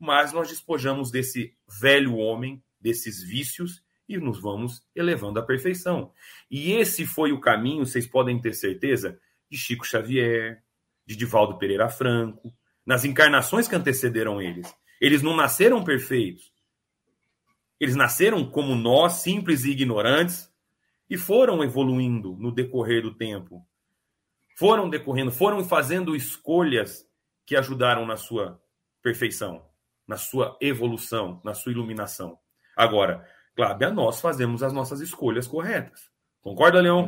mas nós despojamos desse velho homem, desses vícios e nos vamos elevando à perfeição. E esse foi o caminho, vocês podem ter certeza, de Chico Xavier, de Divaldo Pereira Franco, nas encarnações que antecederam eles. Eles não nasceram perfeitos. Eles nasceram como nós, simples e ignorantes, e foram evoluindo no decorrer do tempo. Foram decorrendo, foram fazendo escolhas que ajudaram na sua perfeição, na sua evolução, na sua iluminação. Agora, cabe a nós fazermos as nossas escolhas corretas. Concorda, Leão?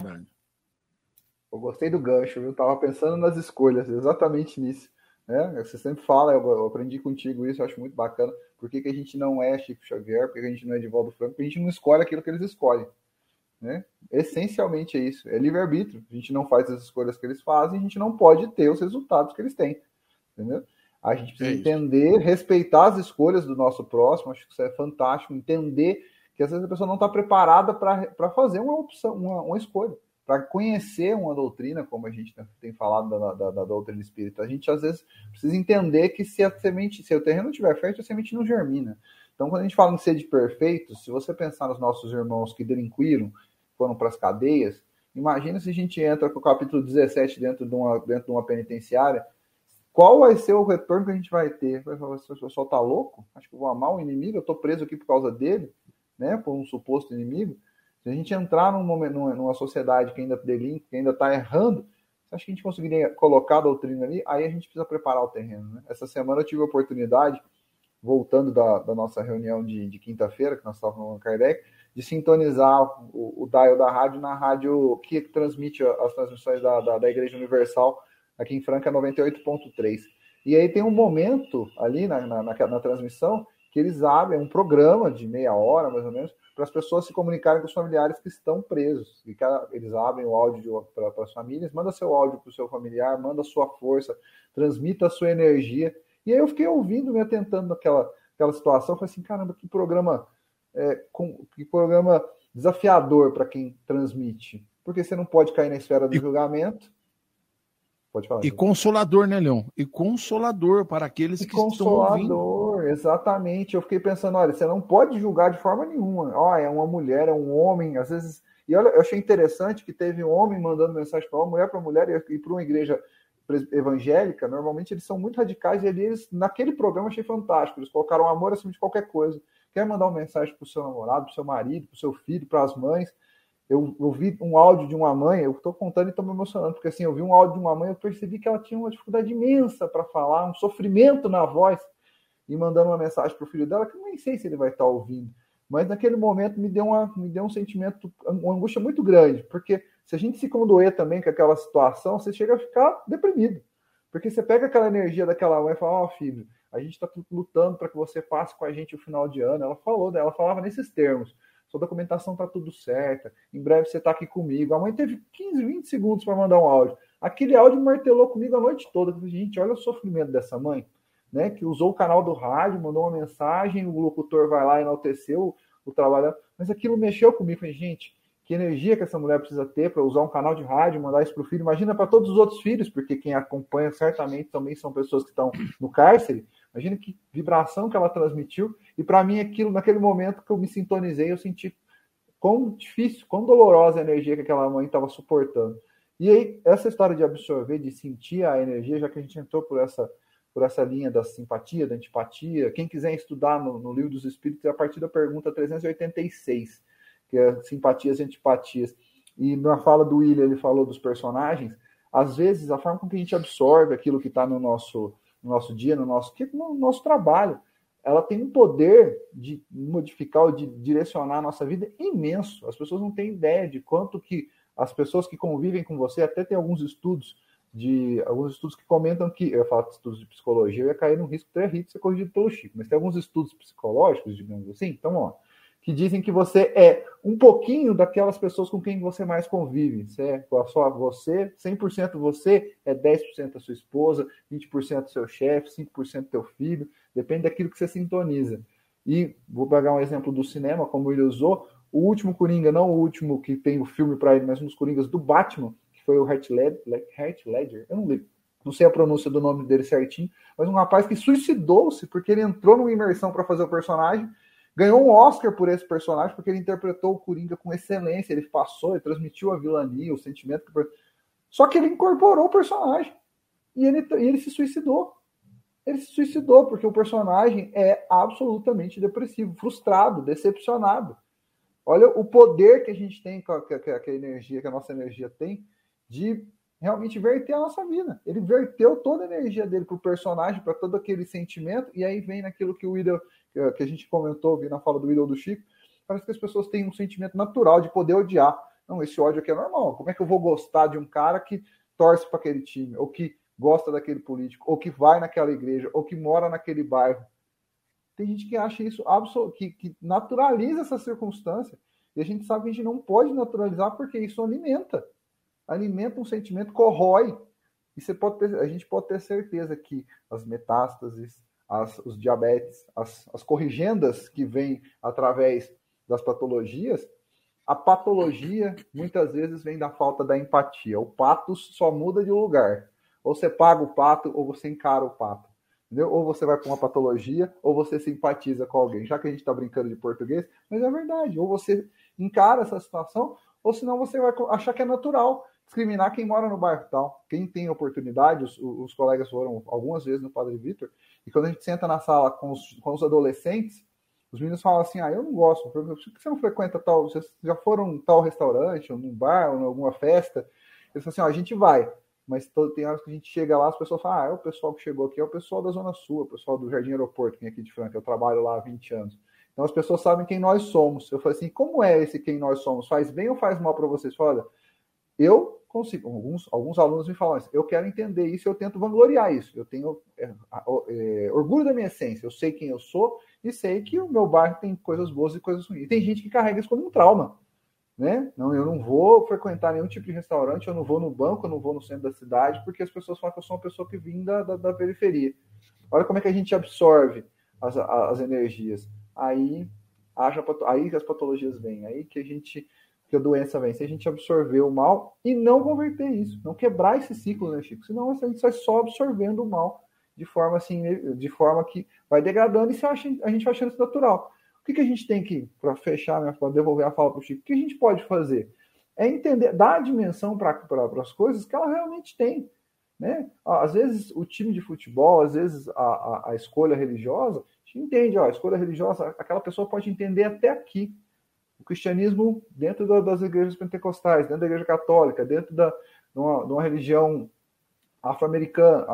Eu gostei do gancho, viu? Tava pensando nas escolhas, exatamente nisso. Né? Você sempre fala, eu aprendi contigo isso, eu acho muito bacana. Por que, que a gente não é Chico Xavier? Por que, que a gente não é Divaldo Franco? Porque a gente não escolhe aquilo que eles escolhem. Né? Essencialmente é isso, é livre-arbítrio. A gente não faz as escolhas que eles fazem, a gente não pode ter os resultados que eles têm. Entendeu? A gente precisa é entender, respeitar as escolhas do nosso próximo, acho que isso é fantástico, entender que às vezes a pessoa não está preparada para fazer uma opção, uma, uma escolha, para conhecer uma doutrina, como a gente tem falado da, da, da, doutrina espírita. A gente às vezes precisa entender que se a semente, se o terreno estiver fértil, a semente não germina. Então, quando a gente fala em ser de perfeito, se você pensar nos nossos irmãos que delinquiram, foram para as cadeias, imagina se a gente entra com o capítulo 17 dentro de uma, dentro de uma penitenciária, qual vai ser o retorno que a gente vai ter? Vai falar, o pessoal tá louco? Acho que eu vou amar o inimigo, eu estou preso aqui por causa dele né, por um suposto inimigo, se a gente entrar num momento, numa sociedade que ainda delinque, que ainda está errando, você acha que a gente conseguiria colocar a doutrina ali? Aí a gente precisa preparar o terreno. Né? Essa semana eu tive a oportunidade, voltando da, da nossa reunião de, de quinta-feira, que nós estávamos no Kardec, de sintonizar o, o dial da rádio na rádio que transmite as transmissões da, da, da Igreja Universal aqui em Franca 98.3. E aí tem um momento ali na, na, na, na transmissão que eles abrem um programa de meia hora, mais ou menos, para as pessoas se comunicarem com os familiares que estão presos. E que eles abrem o áudio para as famílias, manda seu áudio para o seu familiar, manda sua força, transmita a sua energia. E aí eu fiquei ouvindo, me atentando naquela aquela situação, falei assim, caramba, que programa, é, com, que programa desafiador para quem transmite. Porque você não pode cair na esfera do e... julgamento, Pode falar. E consolador, né, Leon? E consolador para aqueles e que estão ouvindo. Exatamente. Eu fiquei pensando, olha, você não pode julgar de forma nenhuma. Ó, é uma mulher, é um homem, às vezes. E olha, eu achei interessante que teve um homem mandando mensagem para uma mulher para mulher e para uma igreja evangélica, normalmente eles são muito radicais e eles, naquele programa, achei fantástico. Eles colocaram amor acima de qualquer coisa. Quer mandar uma mensagem para o seu namorado, para o seu marido, para o seu filho, para as mães eu, eu vi um áudio de uma mãe, eu estou contando e estou me emocionando, porque assim, eu vi um áudio de uma mãe, eu percebi que ela tinha uma dificuldade imensa para falar, um sofrimento na voz, e mandando uma mensagem para o filho dela, que eu nem sei se ele vai estar tá ouvindo. Mas naquele momento me deu, uma, me deu um sentimento, uma angústia muito grande, porque se a gente se condoer também com aquela situação, você chega a ficar deprimido. Porque você pega aquela energia daquela mãe e fala, ó oh, filho, a gente está lutando para que você passe com a gente o final de ano. Ela falou, ela falava nesses termos sua documentação está tudo certa, em breve você está aqui comigo. A mãe teve 15, 20 segundos para mandar um áudio. Aquele áudio martelou comigo a noite toda. Gente, olha o sofrimento dessa mãe, né? Que usou o canal do rádio, mandou uma mensagem, o locutor vai lá e enalteceu o trabalho. Mas aquilo mexeu comigo. Falei, gente, que energia que essa mulher precisa ter para usar um canal de rádio, mandar isso para o filho. Imagina para todos os outros filhos, porque quem acompanha certamente também são pessoas que estão no cárcere. Imagina que vibração que ela transmitiu. E para mim, aquilo, naquele momento que eu me sintonizei, eu senti quão difícil, quão dolorosa a energia que aquela mãe estava suportando. E aí, essa história de absorver, de sentir a energia, já que a gente entrou por essa, por essa linha da simpatia, da antipatia, quem quiser estudar no, no livro dos Espíritos, é a partir da pergunta 386, que é simpatias e antipatias. E na fala do William, ele falou dos personagens, às vezes a forma com que a gente absorve aquilo que está no nosso no nosso dia, no nosso, no nosso trabalho. Ela tem um poder de modificar ou de direcionar a nossa vida imenso. As pessoas não têm ideia de quanto que as pessoas que convivem com você, até tem alguns estudos de alguns estudos que comentam que, eu falo de estudos de psicologia, eu ia cair no risco de ter ser corrigido pelo Chico, mas tem alguns estudos psicológicos, digamos assim, então, ó, que dizem que você é um pouquinho daquelas pessoas com quem você mais convive. Você é só você, 100% você, é 10% da sua esposa, 20% do seu chefe, 5% do teu filho, depende daquilo que você sintoniza. E vou pegar um exemplo do cinema, como ele usou, o último Coringa, não o último que tem o filme para ele, mas um dos Coringas do Batman, que foi o Heath Ledger, eu não lembro, não sei a pronúncia do nome dele certinho, mas um rapaz que suicidou-se porque ele entrou numa imersão para fazer o personagem Ganhou um Oscar por esse personagem porque ele interpretou o Coringa com excelência. Ele passou, ele transmitiu a vilania, o sentimento. Que... Só que ele incorporou o personagem e ele, e ele se suicidou. Ele se suicidou porque o personagem é absolutamente depressivo, frustrado, decepcionado. Olha o poder que a gente tem, que a, que a energia, que a nossa energia tem, de realmente verter a nossa vida. Ele verteu toda a energia dele para o personagem, para todo aquele sentimento, e aí vem naquilo que o Ida que a gente comentou, vi na fala do ídolo do Chico, parece que as pessoas têm um sentimento natural de poder odiar. Não, esse ódio aqui é normal. Como é que eu vou gostar de um cara que torce para aquele time, ou que gosta daquele político, ou que vai naquela igreja, ou que mora naquele bairro? Tem gente que acha isso absoluto, que, que naturaliza essa circunstância. E a gente sabe que a gente não pode naturalizar porque isso alimenta. Alimenta um sentimento, corrói. E você pode ter, a gente pode ter certeza que as metástases, as, os diabetes, as, as corrigendas que vêm através das patologias, a patologia muitas vezes vem da falta da empatia. O patos só muda de lugar. Ou você paga o pato, ou você encara o pato. Entendeu? Ou você vai para uma patologia, ou você simpatiza com alguém. Já que a gente está brincando de português, mas é verdade. Ou você encara essa situação, ou senão você vai achar que é natural discriminar quem mora no bairro tal. Quem tem oportunidade, os, os colegas foram algumas vezes no Padre Vitor, e quando a gente senta na sala com os, com os adolescentes, os meninos falam assim: ah, eu não gosto, por que você não frequenta tal? Vocês já foram em tal restaurante, ou num bar, ou em alguma festa? Eles falam assim: a gente vai, mas todo, tem horas que a gente chega lá, as pessoas falam: ah, é o pessoal que chegou aqui, é o pessoal da Zona Sul, o pessoal do Jardim Aeroporto, que vem aqui de Franca, eu trabalho lá há 20 anos. Então as pessoas sabem quem nós somos. Eu falei assim: como é esse quem nós somos? Faz bem ou faz mal para vocês? Olha, eu consigo. Alguns, alguns alunos me falam assim, eu quero entender isso, eu tento vangloriar isso. Eu tenho é, é, orgulho da minha essência, eu sei quem eu sou e sei que o meu bairro tem coisas boas e coisas ruins. E tem gente que carrega isso como um trauma. Né? Não, eu não vou frequentar nenhum tipo de restaurante, eu não vou no banco, eu não vou no centro da cidade, porque as pessoas falam que eu sou uma pessoa que vim da, da, da periferia. Olha como é que a gente absorve as, as energias. Aí, haja, aí as patologias vêm, aí que a gente que a doença vem, se a gente absorver o mal e não converter isso, não quebrar esse ciclo, né, Chico? Senão a gente vai só absorvendo o mal de forma assim, de forma que vai degradando e se acha, a gente vai achando isso natural. O que, que a gente tem que, para fechar, né, para devolver a fala para o Chico, o que a gente pode fazer? É entender, dar a dimensão para as coisas que ela realmente tem. Né? Às vezes o time de futebol, às vezes a, a, a escolha religiosa, a gente entende, ó, a escolha religiosa, aquela pessoa pode entender até aqui o cristianismo dentro da, das igrejas pentecostais, dentro da igreja católica, dentro da, de, uma, uma religião afro-americana,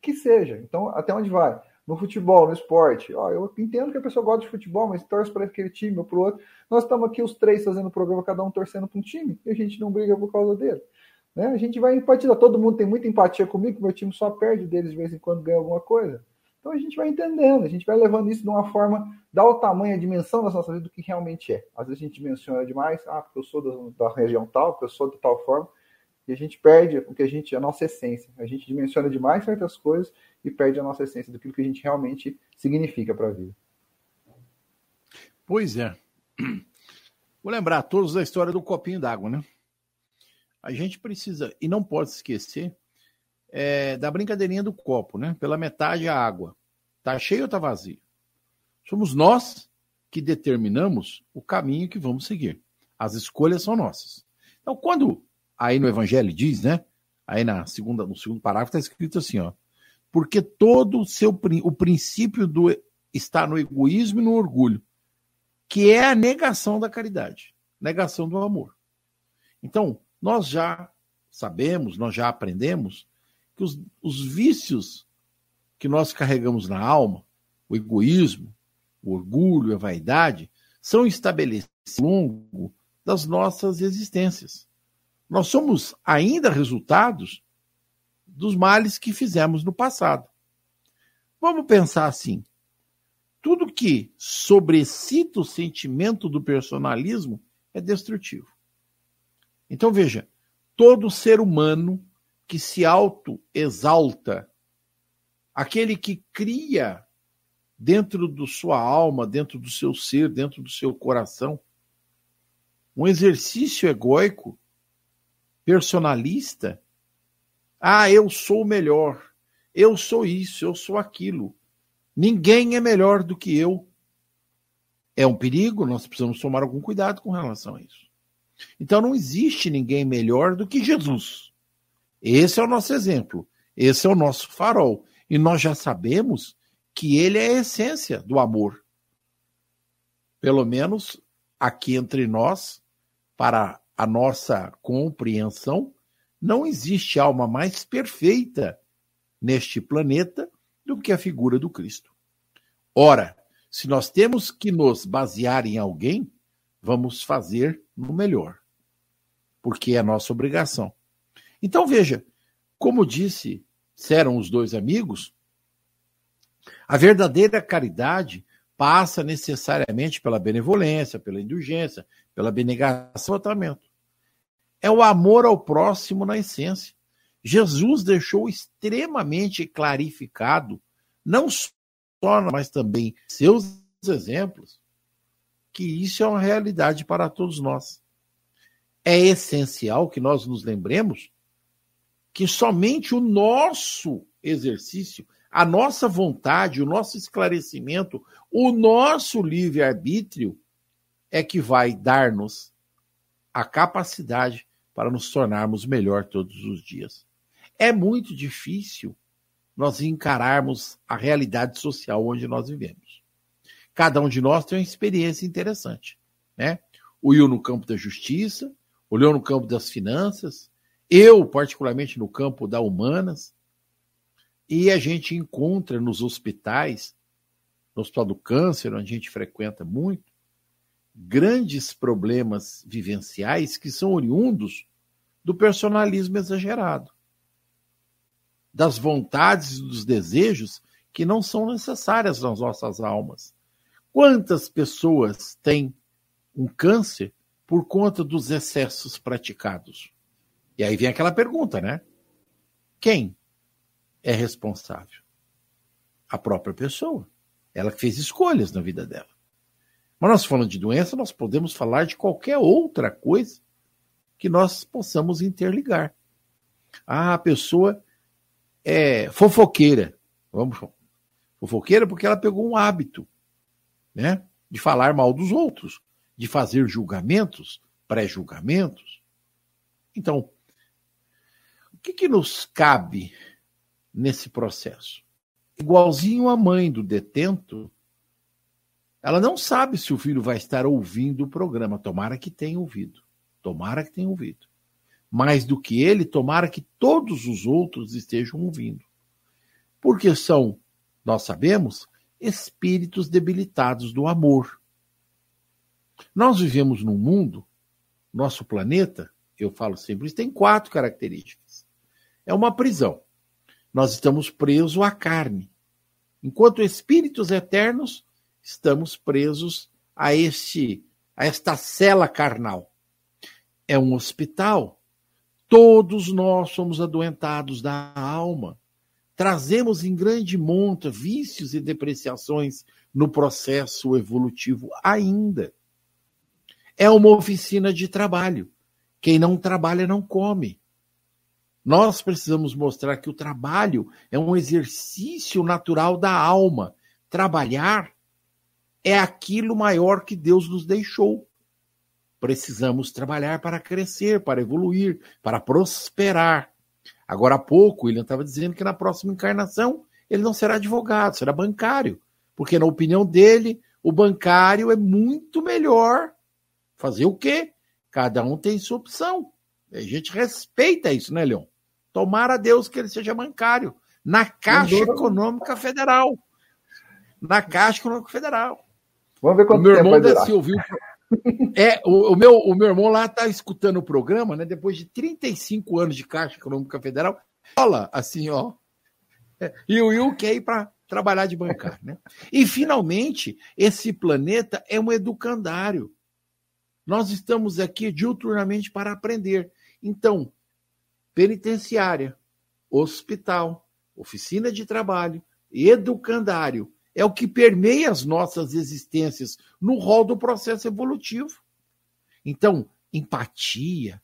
que seja. Então, até onde vai? No futebol, no esporte. Ó, eu entendo que a pessoa gosta de futebol, mas torce para aquele time ou para o outro. Nós estamos aqui os três fazendo o programa, cada um torcendo para um time, e a gente não briga por causa dele. Né? A gente vai empatizar. Todo mundo tem muita empatia comigo, meu time só perde deles de vez em quando ganha alguma coisa. Então a gente vai entendendo, a gente vai levando isso de uma forma, dá o tamanho, a dimensão da nossa vida do que realmente é. Às vezes a gente menciona demais, ah, porque eu sou da, da região tal, porque eu sou de tal forma, e a gente perde o que a gente, a nossa essência. A gente dimensiona demais certas coisas e perde a nossa essência daquilo que a gente realmente significa para a vida. Pois é. Vou lembrar a todos da história do copinho d'água, né? A gente precisa, e não pode esquecer, é, da brincadeirinha do copo, né? Pela metade a água. Tá cheio ou tá vazio? Somos nós que determinamos o caminho que vamos seguir. As escolhas são nossas. Então, quando aí no Evangelho diz, né? Aí na segunda, no segundo parágrafo está escrito assim, ó. Porque todo o seu o princípio do está no egoísmo e no orgulho, que é a negação da caridade, negação do amor. Então, nós já sabemos, nós já aprendemos que os, os vícios que nós carregamos na alma, o egoísmo, o orgulho, a vaidade, são estabelecidos ao longo das nossas existências. Nós somos ainda resultados dos males que fizemos no passado. Vamos pensar assim: tudo que sobrecita o sentimento do personalismo é destrutivo. Então veja, todo ser humano que se auto-exalta, aquele que cria dentro da sua alma, dentro do seu ser, dentro do seu coração, um exercício egóico, personalista. Ah, eu sou melhor, eu sou isso, eu sou aquilo. Ninguém é melhor do que eu. É um perigo, nós precisamos tomar algum cuidado com relação a isso. Então não existe ninguém melhor do que Jesus. Esse é o nosso exemplo, esse é o nosso farol. E nós já sabemos que ele é a essência do amor. Pelo menos aqui entre nós, para a nossa compreensão, não existe alma mais perfeita neste planeta do que a figura do Cristo. Ora, se nós temos que nos basear em alguém, vamos fazer no melhor, porque é nossa obrigação. Então veja, como disse, disseram os dois amigos, a verdadeira caridade passa necessariamente pela benevolência, pela indulgência, pela benegação tratamento. É o amor ao próximo na essência. Jesus deixou extremamente clarificado, não só, mas também seus exemplos, que isso é uma realidade para todos nós. É essencial que nós nos lembremos que somente o nosso exercício, a nossa vontade, o nosso esclarecimento, o nosso livre-arbítrio é que vai dar-nos a capacidade para nos tornarmos melhor todos os dias. É muito difícil nós encararmos a realidade social onde nós vivemos. Cada um de nós tem uma experiência interessante, né? O Will no campo da justiça, o Leon no campo das finanças, eu, particularmente, no campo da humanas, e a gente encontra nos hospitais, no Hospital do Câncer, onde a gente frequenta muito, grandes problemas vivenciais que são oriundos do personalismo exagerado das vontades e dos desejos que não são necessárias nas nossas almas. Quantas pessoas têm um câncer por conta dos excessos praticados? E aí vem aquela pergunta, né? Quem é responsável? A própria pessoa. Ela que fez escolhas na vida dela. Mas nós falando de doença, nós podemos falar de qualquer outra coisa que nós possamos interligar. Ah, a pessoa é, fofoqueira. Vamos, fofoqueira porque ela pegou um hábito, né? De falar mal dos outros, de fazer julgamentos, pré-julgamentos. Então, que, que nos cabe nesse processo? Igualzinho a mãe do detento, ela não sabe se o filho vai estar ouvindo o programa. Tomara que tenha ouvido. Tomara que tenha ouvido mais do que ele, tomara que todos os outros estejam ouvindo. Porque são, nós sabemos, espíritos debilitados do amor. Nós vivemos num mundo, nosso planeta, eu falo sempre, tem quatro características. É uma prisão. Nós estamos presos à carne. Enquanto espíritos eternos, estamos presos a este a esta cela carnal. É um hospital Todos nós somos adoentados da alma. Trazemos em grande monta vícios e depreciações no processo evolutivo ainda. É uma oficina de trabalho. Quem não trabalha não come. Nós precisamos mostrar que o trabalho é um exercício natural da alma. Trabalhar é aquilo maior que Deus nos deixou. Precisamos trabalhar para crescer, para evoluir, para prosperar. Agora há pouco, ele estava dizendo que na próxima encarnação ele não será advogado, será bancário. Porque, na opinião dele, o bancário é muito melhor. Fazer o quê? Cada um tem sua opção. A gente respeita isso, né, Leon? Tomara a Deus que ele seja bancário. Na Caixa Econômica Federal. Na Caixa Econômica Federal. Vamos ver quanto o meu irmão deve ouviu, é, o, o, meu, o meu irmão lá está escutando o programa, né? Depois de 35 anos de Caixa Econômica Federal, fala assim, ó. É, e o Will quer ir para trabalhar de bancário. Né? E, finalmente, esse planeta é um educandário. Nós estamos aqui diuturnamente para aprender. Então, penitenciária, hospital, oficina de trabalho, educandário, é o que permeia as nossas existências no rol do processo evolutivo. Então, empatia,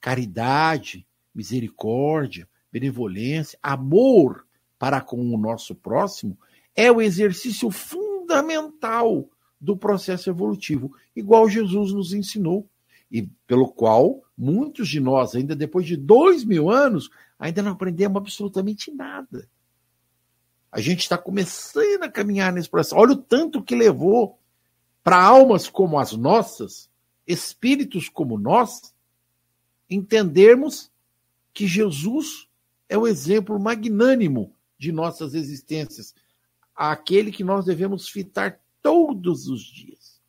caridade, misericórdia, benevolência, amor para com o nosso próximo é o exercício fundamental do processo evolutivo, igual Jesus nos ensinou, e pelo qual muitos de nós, ainda depois de dois mil anos, ainda não aprendemos absolutamente nada. A gente está começando a caminhar nesse processo. Olha o tanto que levou para almas como as nossas, espíritos como nós, entendermos que Jesus é o exemplo magnânimo de nossas existências, aquele que nós devemos fitar todos os dias.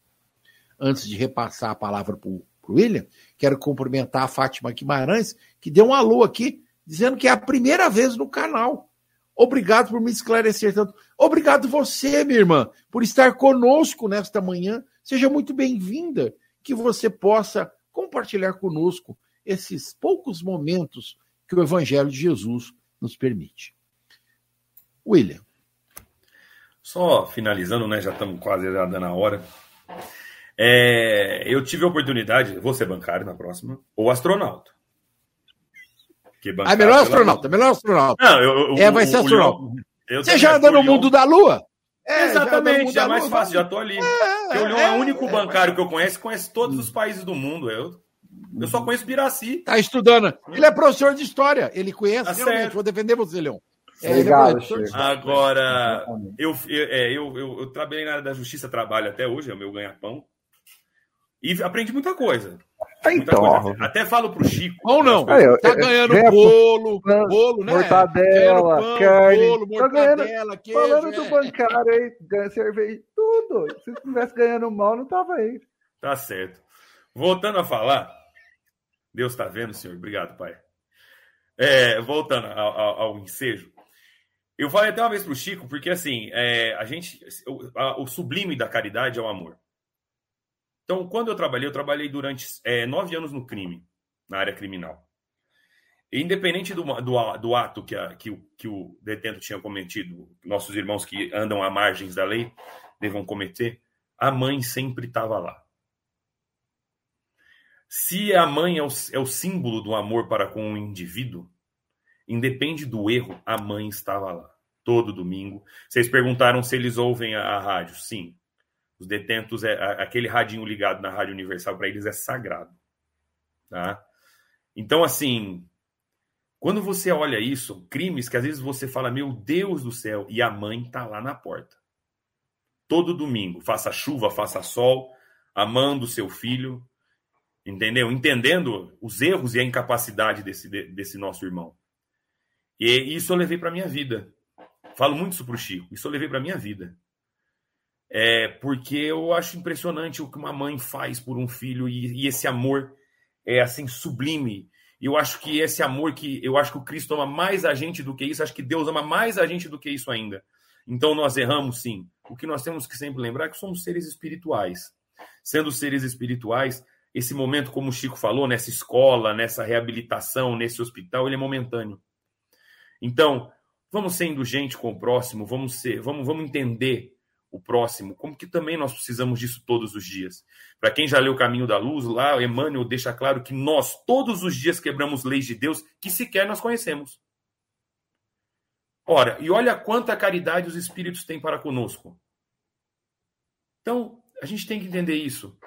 Antes de repassar a palavra para o William, quero cumprimentar a Fátima Guimarães, que deu um alô aqui, dizendo que é a primeira vez no canal. Obrigado por me esclarecer tanto. Obrigado você, minha irmã, por estar conosco nesta manhã. Seja muito bem-vinda. Que você possa compartilhar conosco esses poucos momentos que o Evangelho de Jesus nos permite. William. Só finalizando, né? Já estamos quase dando a hora. É, eu tive a oportunidade, vou ser bancário na próxima, ou astronauta. Que ah, melhor astronauta, melhor astronauta. Não, eu, é, vai ser astronauta. Você já anda no mundo da Lua? É, Exatamente, já é mais fácil, já tô ali. É, o Leão é, o único é, bancário que eu conheço, conhece todos os países do mundo. Eu, eu só conheço Biraci. Tá estudando. Ele é professor de história. Ele conhece, tá realmente. Certo. Vou defender você, Leão. É, Obrigado, é Agora, eu, eu, eu, eu, eu trabalhei na área da justiça, trabalho até hoje, é o meu ganha-pão. E aprendi muita coisa. Então, Até falo pro Chico. Ou não? Aí, tá ganhando bolo, bolo, né? Mortadela, pão, carne. Bolo, tá mortadela, ganhando, queijo, Falando é. do bancário aí, ganha cerveja, tudo. Se estivesse ganhando mal, não tava aí. Tá certo. Voltando a falar, Deus tá vendo, senhor. Obrigado, pai. É, voltando ao, ao, ao, ensejo. Eu falei até uma vez pro Chico, porque assim, é, a gente. O, a, o sublime da caridade é o amor. Então, quando eu trabalhei, eu trabalhei durante é, nove anos no crime, na área criminal. Independente do, do, do ato que, a, que, o, que o detento tinha cometido, nossos irmãos que andam à margens da lei devam cometer, a mãe sempre estava lá. Se a mãe é o, é o símbolo do amor para com o indivíduo, independe do erro, a mãe estava lá. Todo domingo. Vocês perguntaram se eles ouvem a, a rádio. Sim. Os detentos, é, aquele radinho ligado na Rádio Universal para eles é sagrado. Tá? Então, assim, quando você olha isso, crimes que às vezes você fala, meu Deus do céu, e a mãe tá lá na porta. Todo domingo, faça chuva, faça sol, amando seu filho, entendeu? Entendendo os erros e a incapacidade desse, desse nosso irmão. E isso eu levei para minha vida. Falo muito isso pro Chico. Isso eu levei para minha vida. É, porque eu acho impressionante o que uma mãe faz por um filho e, e esse amor é assim sublime. Eu acho que esse amor que eu acho que o Cristo ama mais a gente do que isso, acho que Deus ama mais a gente do que isso ainda. Então nós erramos sim. O que nós temos que sempre lembrar é que somos seres espirituais. Sendo seres espirituais, esse momento, como o Chico falou, nessa escola, nessa reabilitação, nesse hospital, ele é momentâneo. Então, vamos ser indulgentes com o próximo, vamos ser, vamos, vamos entender o próximo, como que também nós precisamos disso todos os dias. Para quem já leu o Caminho da Luz, lá Emmanuel deixa claro que nós todos os dias quebramos leis de Deus que sequer nós conhecemos. Ora, e olha quanta caridade os espíritos têm para conosco. Então, a gente tem que entender isso.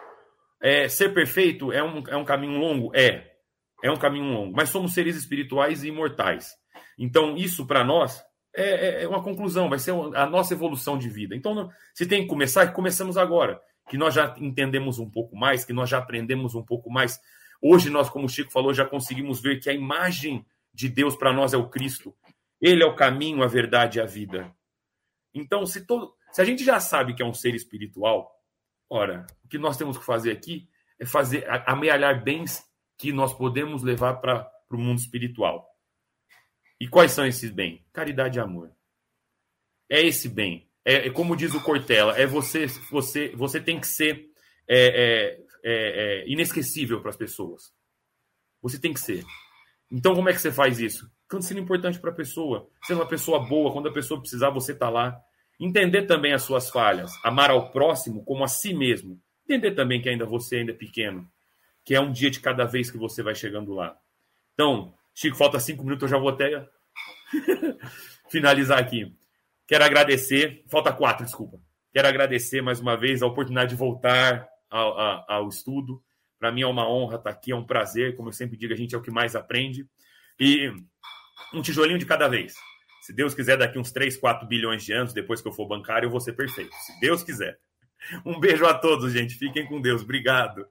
É, ser perfeito é um, é um caminho longo? É. É um caminho longo. Mas somos seres espirituais e imortais. Então, isso para nós é, é, é, uma conclusão, vai ser a nossa evolução de vida. Então, se tem que começar, começamos agora. Que nós já entendemos um pouco mais, que nós já aprendemos um pouco mais. Hoje, nós, como o Chico falou, já conseguimos ver que a imagem de Deus para nós é o Cristo. Ele é o caminho, a verdade e a vida. Então, se, todo, se a gente já sabe que é um ser espiritual, ora, o que nós temos que fazer aqui é fazer amealhar bens que nós podemos levar para o mundo espiritual. E quais são esses bens? Caridade e amor. é esse bem. É, é como diz o Cortella, é você, você, você tem que ser é, é, é, é inesquecível para as pessoas. Você tem que ser. Então, como é que você faz isso? Sendo importante para a pessoa, sendo uma pessoa boa, quando a pessoa precisar, você está lá. Entender também as suas falhas, amar ao próximo como a si mesmo. Entender também que ainda você ainda é pequeno, que é um dia de cada vez que você vai chegando lá. Então, Chico, falta cinco minutos, eu já vou até finalizar aqui. Quero agradecer, falta quatro, desculpa. Quero agradecer mais uma vez a oportunidade de voltar ao, ao, ao estudo. Para mim é uma honra estar aqui, é um prazer. Como eu sempre digo, a gente é o que mais aprende. E um tijolinho de cada vez. Se Deus quiser, daqui uns 3, 4 bilhões de anos, depois que eu for bancário, eu vou ser perfeito. Se Deus quiser. Um beijo a todos, gente. Fiquem com Deus. Obrigado.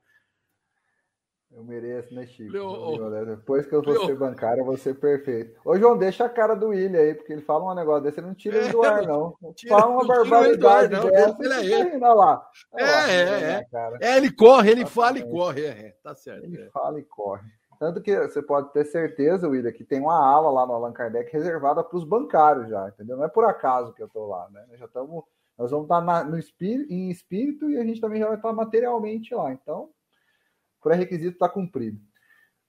Eu mereço, né, Chico? Leo, Depois que eu vou Leo. ser bancário, eu vou ser perfeito. Ô, João, deixa a cara do William aí, porque ele fala um negócio desse, ele não tira ele do ar, não. Tira, fala uma barbaridade não, dessa. Ele é ele. Olha lá. É, é, é. é. ele corre, ele fala e corre. É, é, tá certo. Ele é. fala e corre. Tanto que você pode ter certeza, William, que tem uma ala lá no Allan Kardec reservada para os bancários já, entendeu? Não é por acaso que eu estou lá, né? Nós já estamos. Nós vamos estar na, no espírito, em espírito e a gente também já vai estar materialmente lá. Então, pré-requisito está cumprido.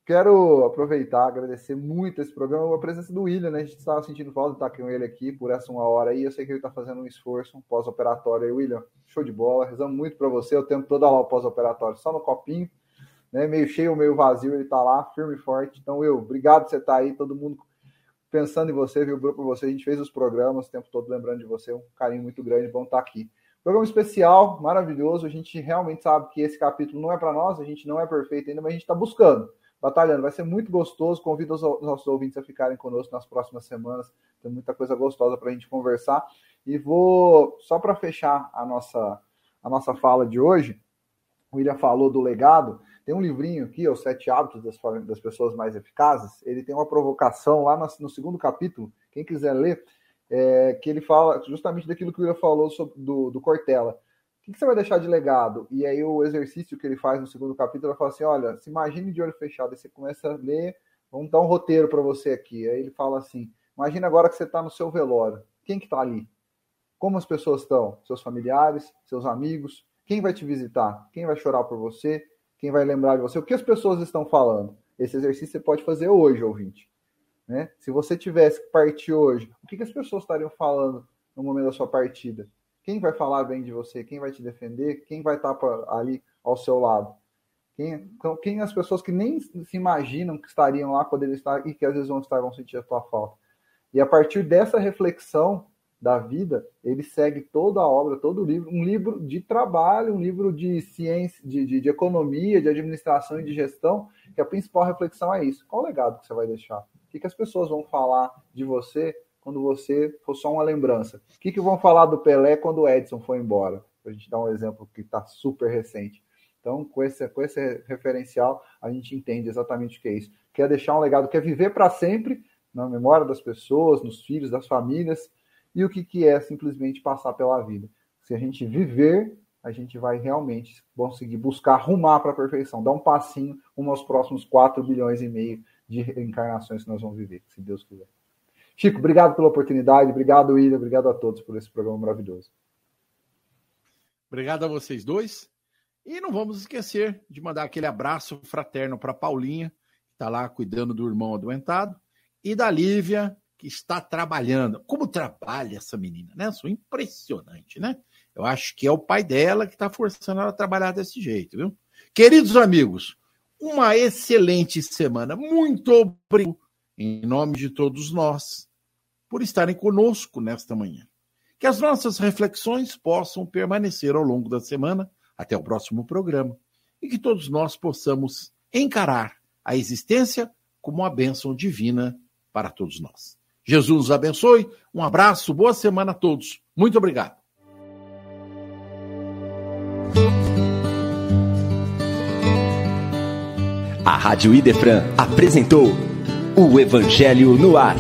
Quero aproveitar, agradecer muito esse programa, a presença do William, né? A gente estava sentindo falta de estar com ele aqui por essa uma hora aí. Eu sei que ele está fazendo um esforço, um pós-operatório aí, William. Show de bola, rezamos muito para você. Eu tempo todo lá o pós-operatório, só no copinho, né? Meio cheio, meio vazio, ele está lá, firme e forte. Então, eu, obrigado por você estar tá aí, todo mundo pensando em você, vibrou por você. A gente fez os programas o tempo todo lembrando de você, um carinho muito grande, bom estar tá aqui. Programa especial, maravilhoso. A gente realmente sabe que esse capítulo não é para nós, a gente não é perfeito ainda, mas a gente está buscando, batalhando. Vai ser muito gostoso. Convido os nossos ouvintes a ficarem conosco nas próximas semanas. Tem muita coisa gostosa para a gente conversar. E vou, só para fechar a nossa, a nossa fala de hoje, o William falou do legado. Tem um livrinho aqui, Os Sete Hábitos das, das Pessoas Mais Eficazes. Ele tem uma provocação lá no, no segundo capítulo. Quem quiser ler, é, que ele fala justamente daquilo que o William falou sobre, do, do Cortella. O que, que, você vai deixar de legado? E aí o exercício que ele faz no segundo capítulo, ele fala assim, olha, se imagine de olho fechado, aí você começa a ler, vamos dar um roteiro para você aqui. Aí ele fala assim, imagina agora que você está no seu velório. Quem que está ali? Como as pessoas estão? Seus familiares, seus amigos? Quem vai te visitar? Quem vai chorar por você? Quem vai lembrar de você? O que as pessoas estão falando? Esse exercício você pode fazer hoje, ouvinte. Né? Se você tivesse que partir hoje, o que, que as pessoas estariam falando no momento da sua partida? Quem vai falar bem de você? Quem vai te defender? Quem vai estar ali ao seu lado? Quem, então, quem as pessoas que nem se imaginam que estariam lá ele está e que às vezes vão estar vão sentir a tua falta. E a partir dessa reflexão da vida, ele segue toda a obra, todo o livro, um livro de trabalho, um livro de ciência, de, de, de economia, de administração e de gestão, que a principal reflexão é isso. Qual o legado que você vai deixar? Que, que as pessoas vão falar de você quando você for só uma lembrança? O que, que vão falar do Pelé quando o Edson foi embora? Para a gente dar um exemplo que está super recente. Então, com esse, com esse referencial, a gente entende exatamente o que é isso. Quer deixar um legado, quer viver para sempre na memória das pessoas, nos filhos, das famílias, e o que, que é simplesmente passar pela vida. Se a gente viver, a gente vai realmente conseguir buscar arrumar para a perfeição, dar um passinho rumo aos próximos 4 bilhões e meio de reencarnações que nós vamos viver, se Deus quiser. Chico, obrigado pela oportunidade, obrigado, William, obrigado a todos por esse programa maravilhoso. Obrigado a vocês dois. E não vamos esquecer de mandar aquele abraço fraterno para Paulinha, que está lá cuidando do irmão adoentado, e da Lívia, que está trabalhando. Como trabalha essa menina, né? Sou impressionante, né? Eu acho que é o pai dela que está forçando ela a trabalhar desse jeito, viu? Queridos amigos, uma excelente semana. Muito obrigado, em nome de todos nós, por estarem conosco nesta manhã. Que as nossas reflexões possam permanecer ao longo da semana, até o próximo programa, e que todos nós possamos encarar a existência como uma bênção divina para todos nós. Jesus os abençoe, um abraço, boa semana a todos. Muito obrigado. A Rádio Idefran apresentou o Evangelho no Ar.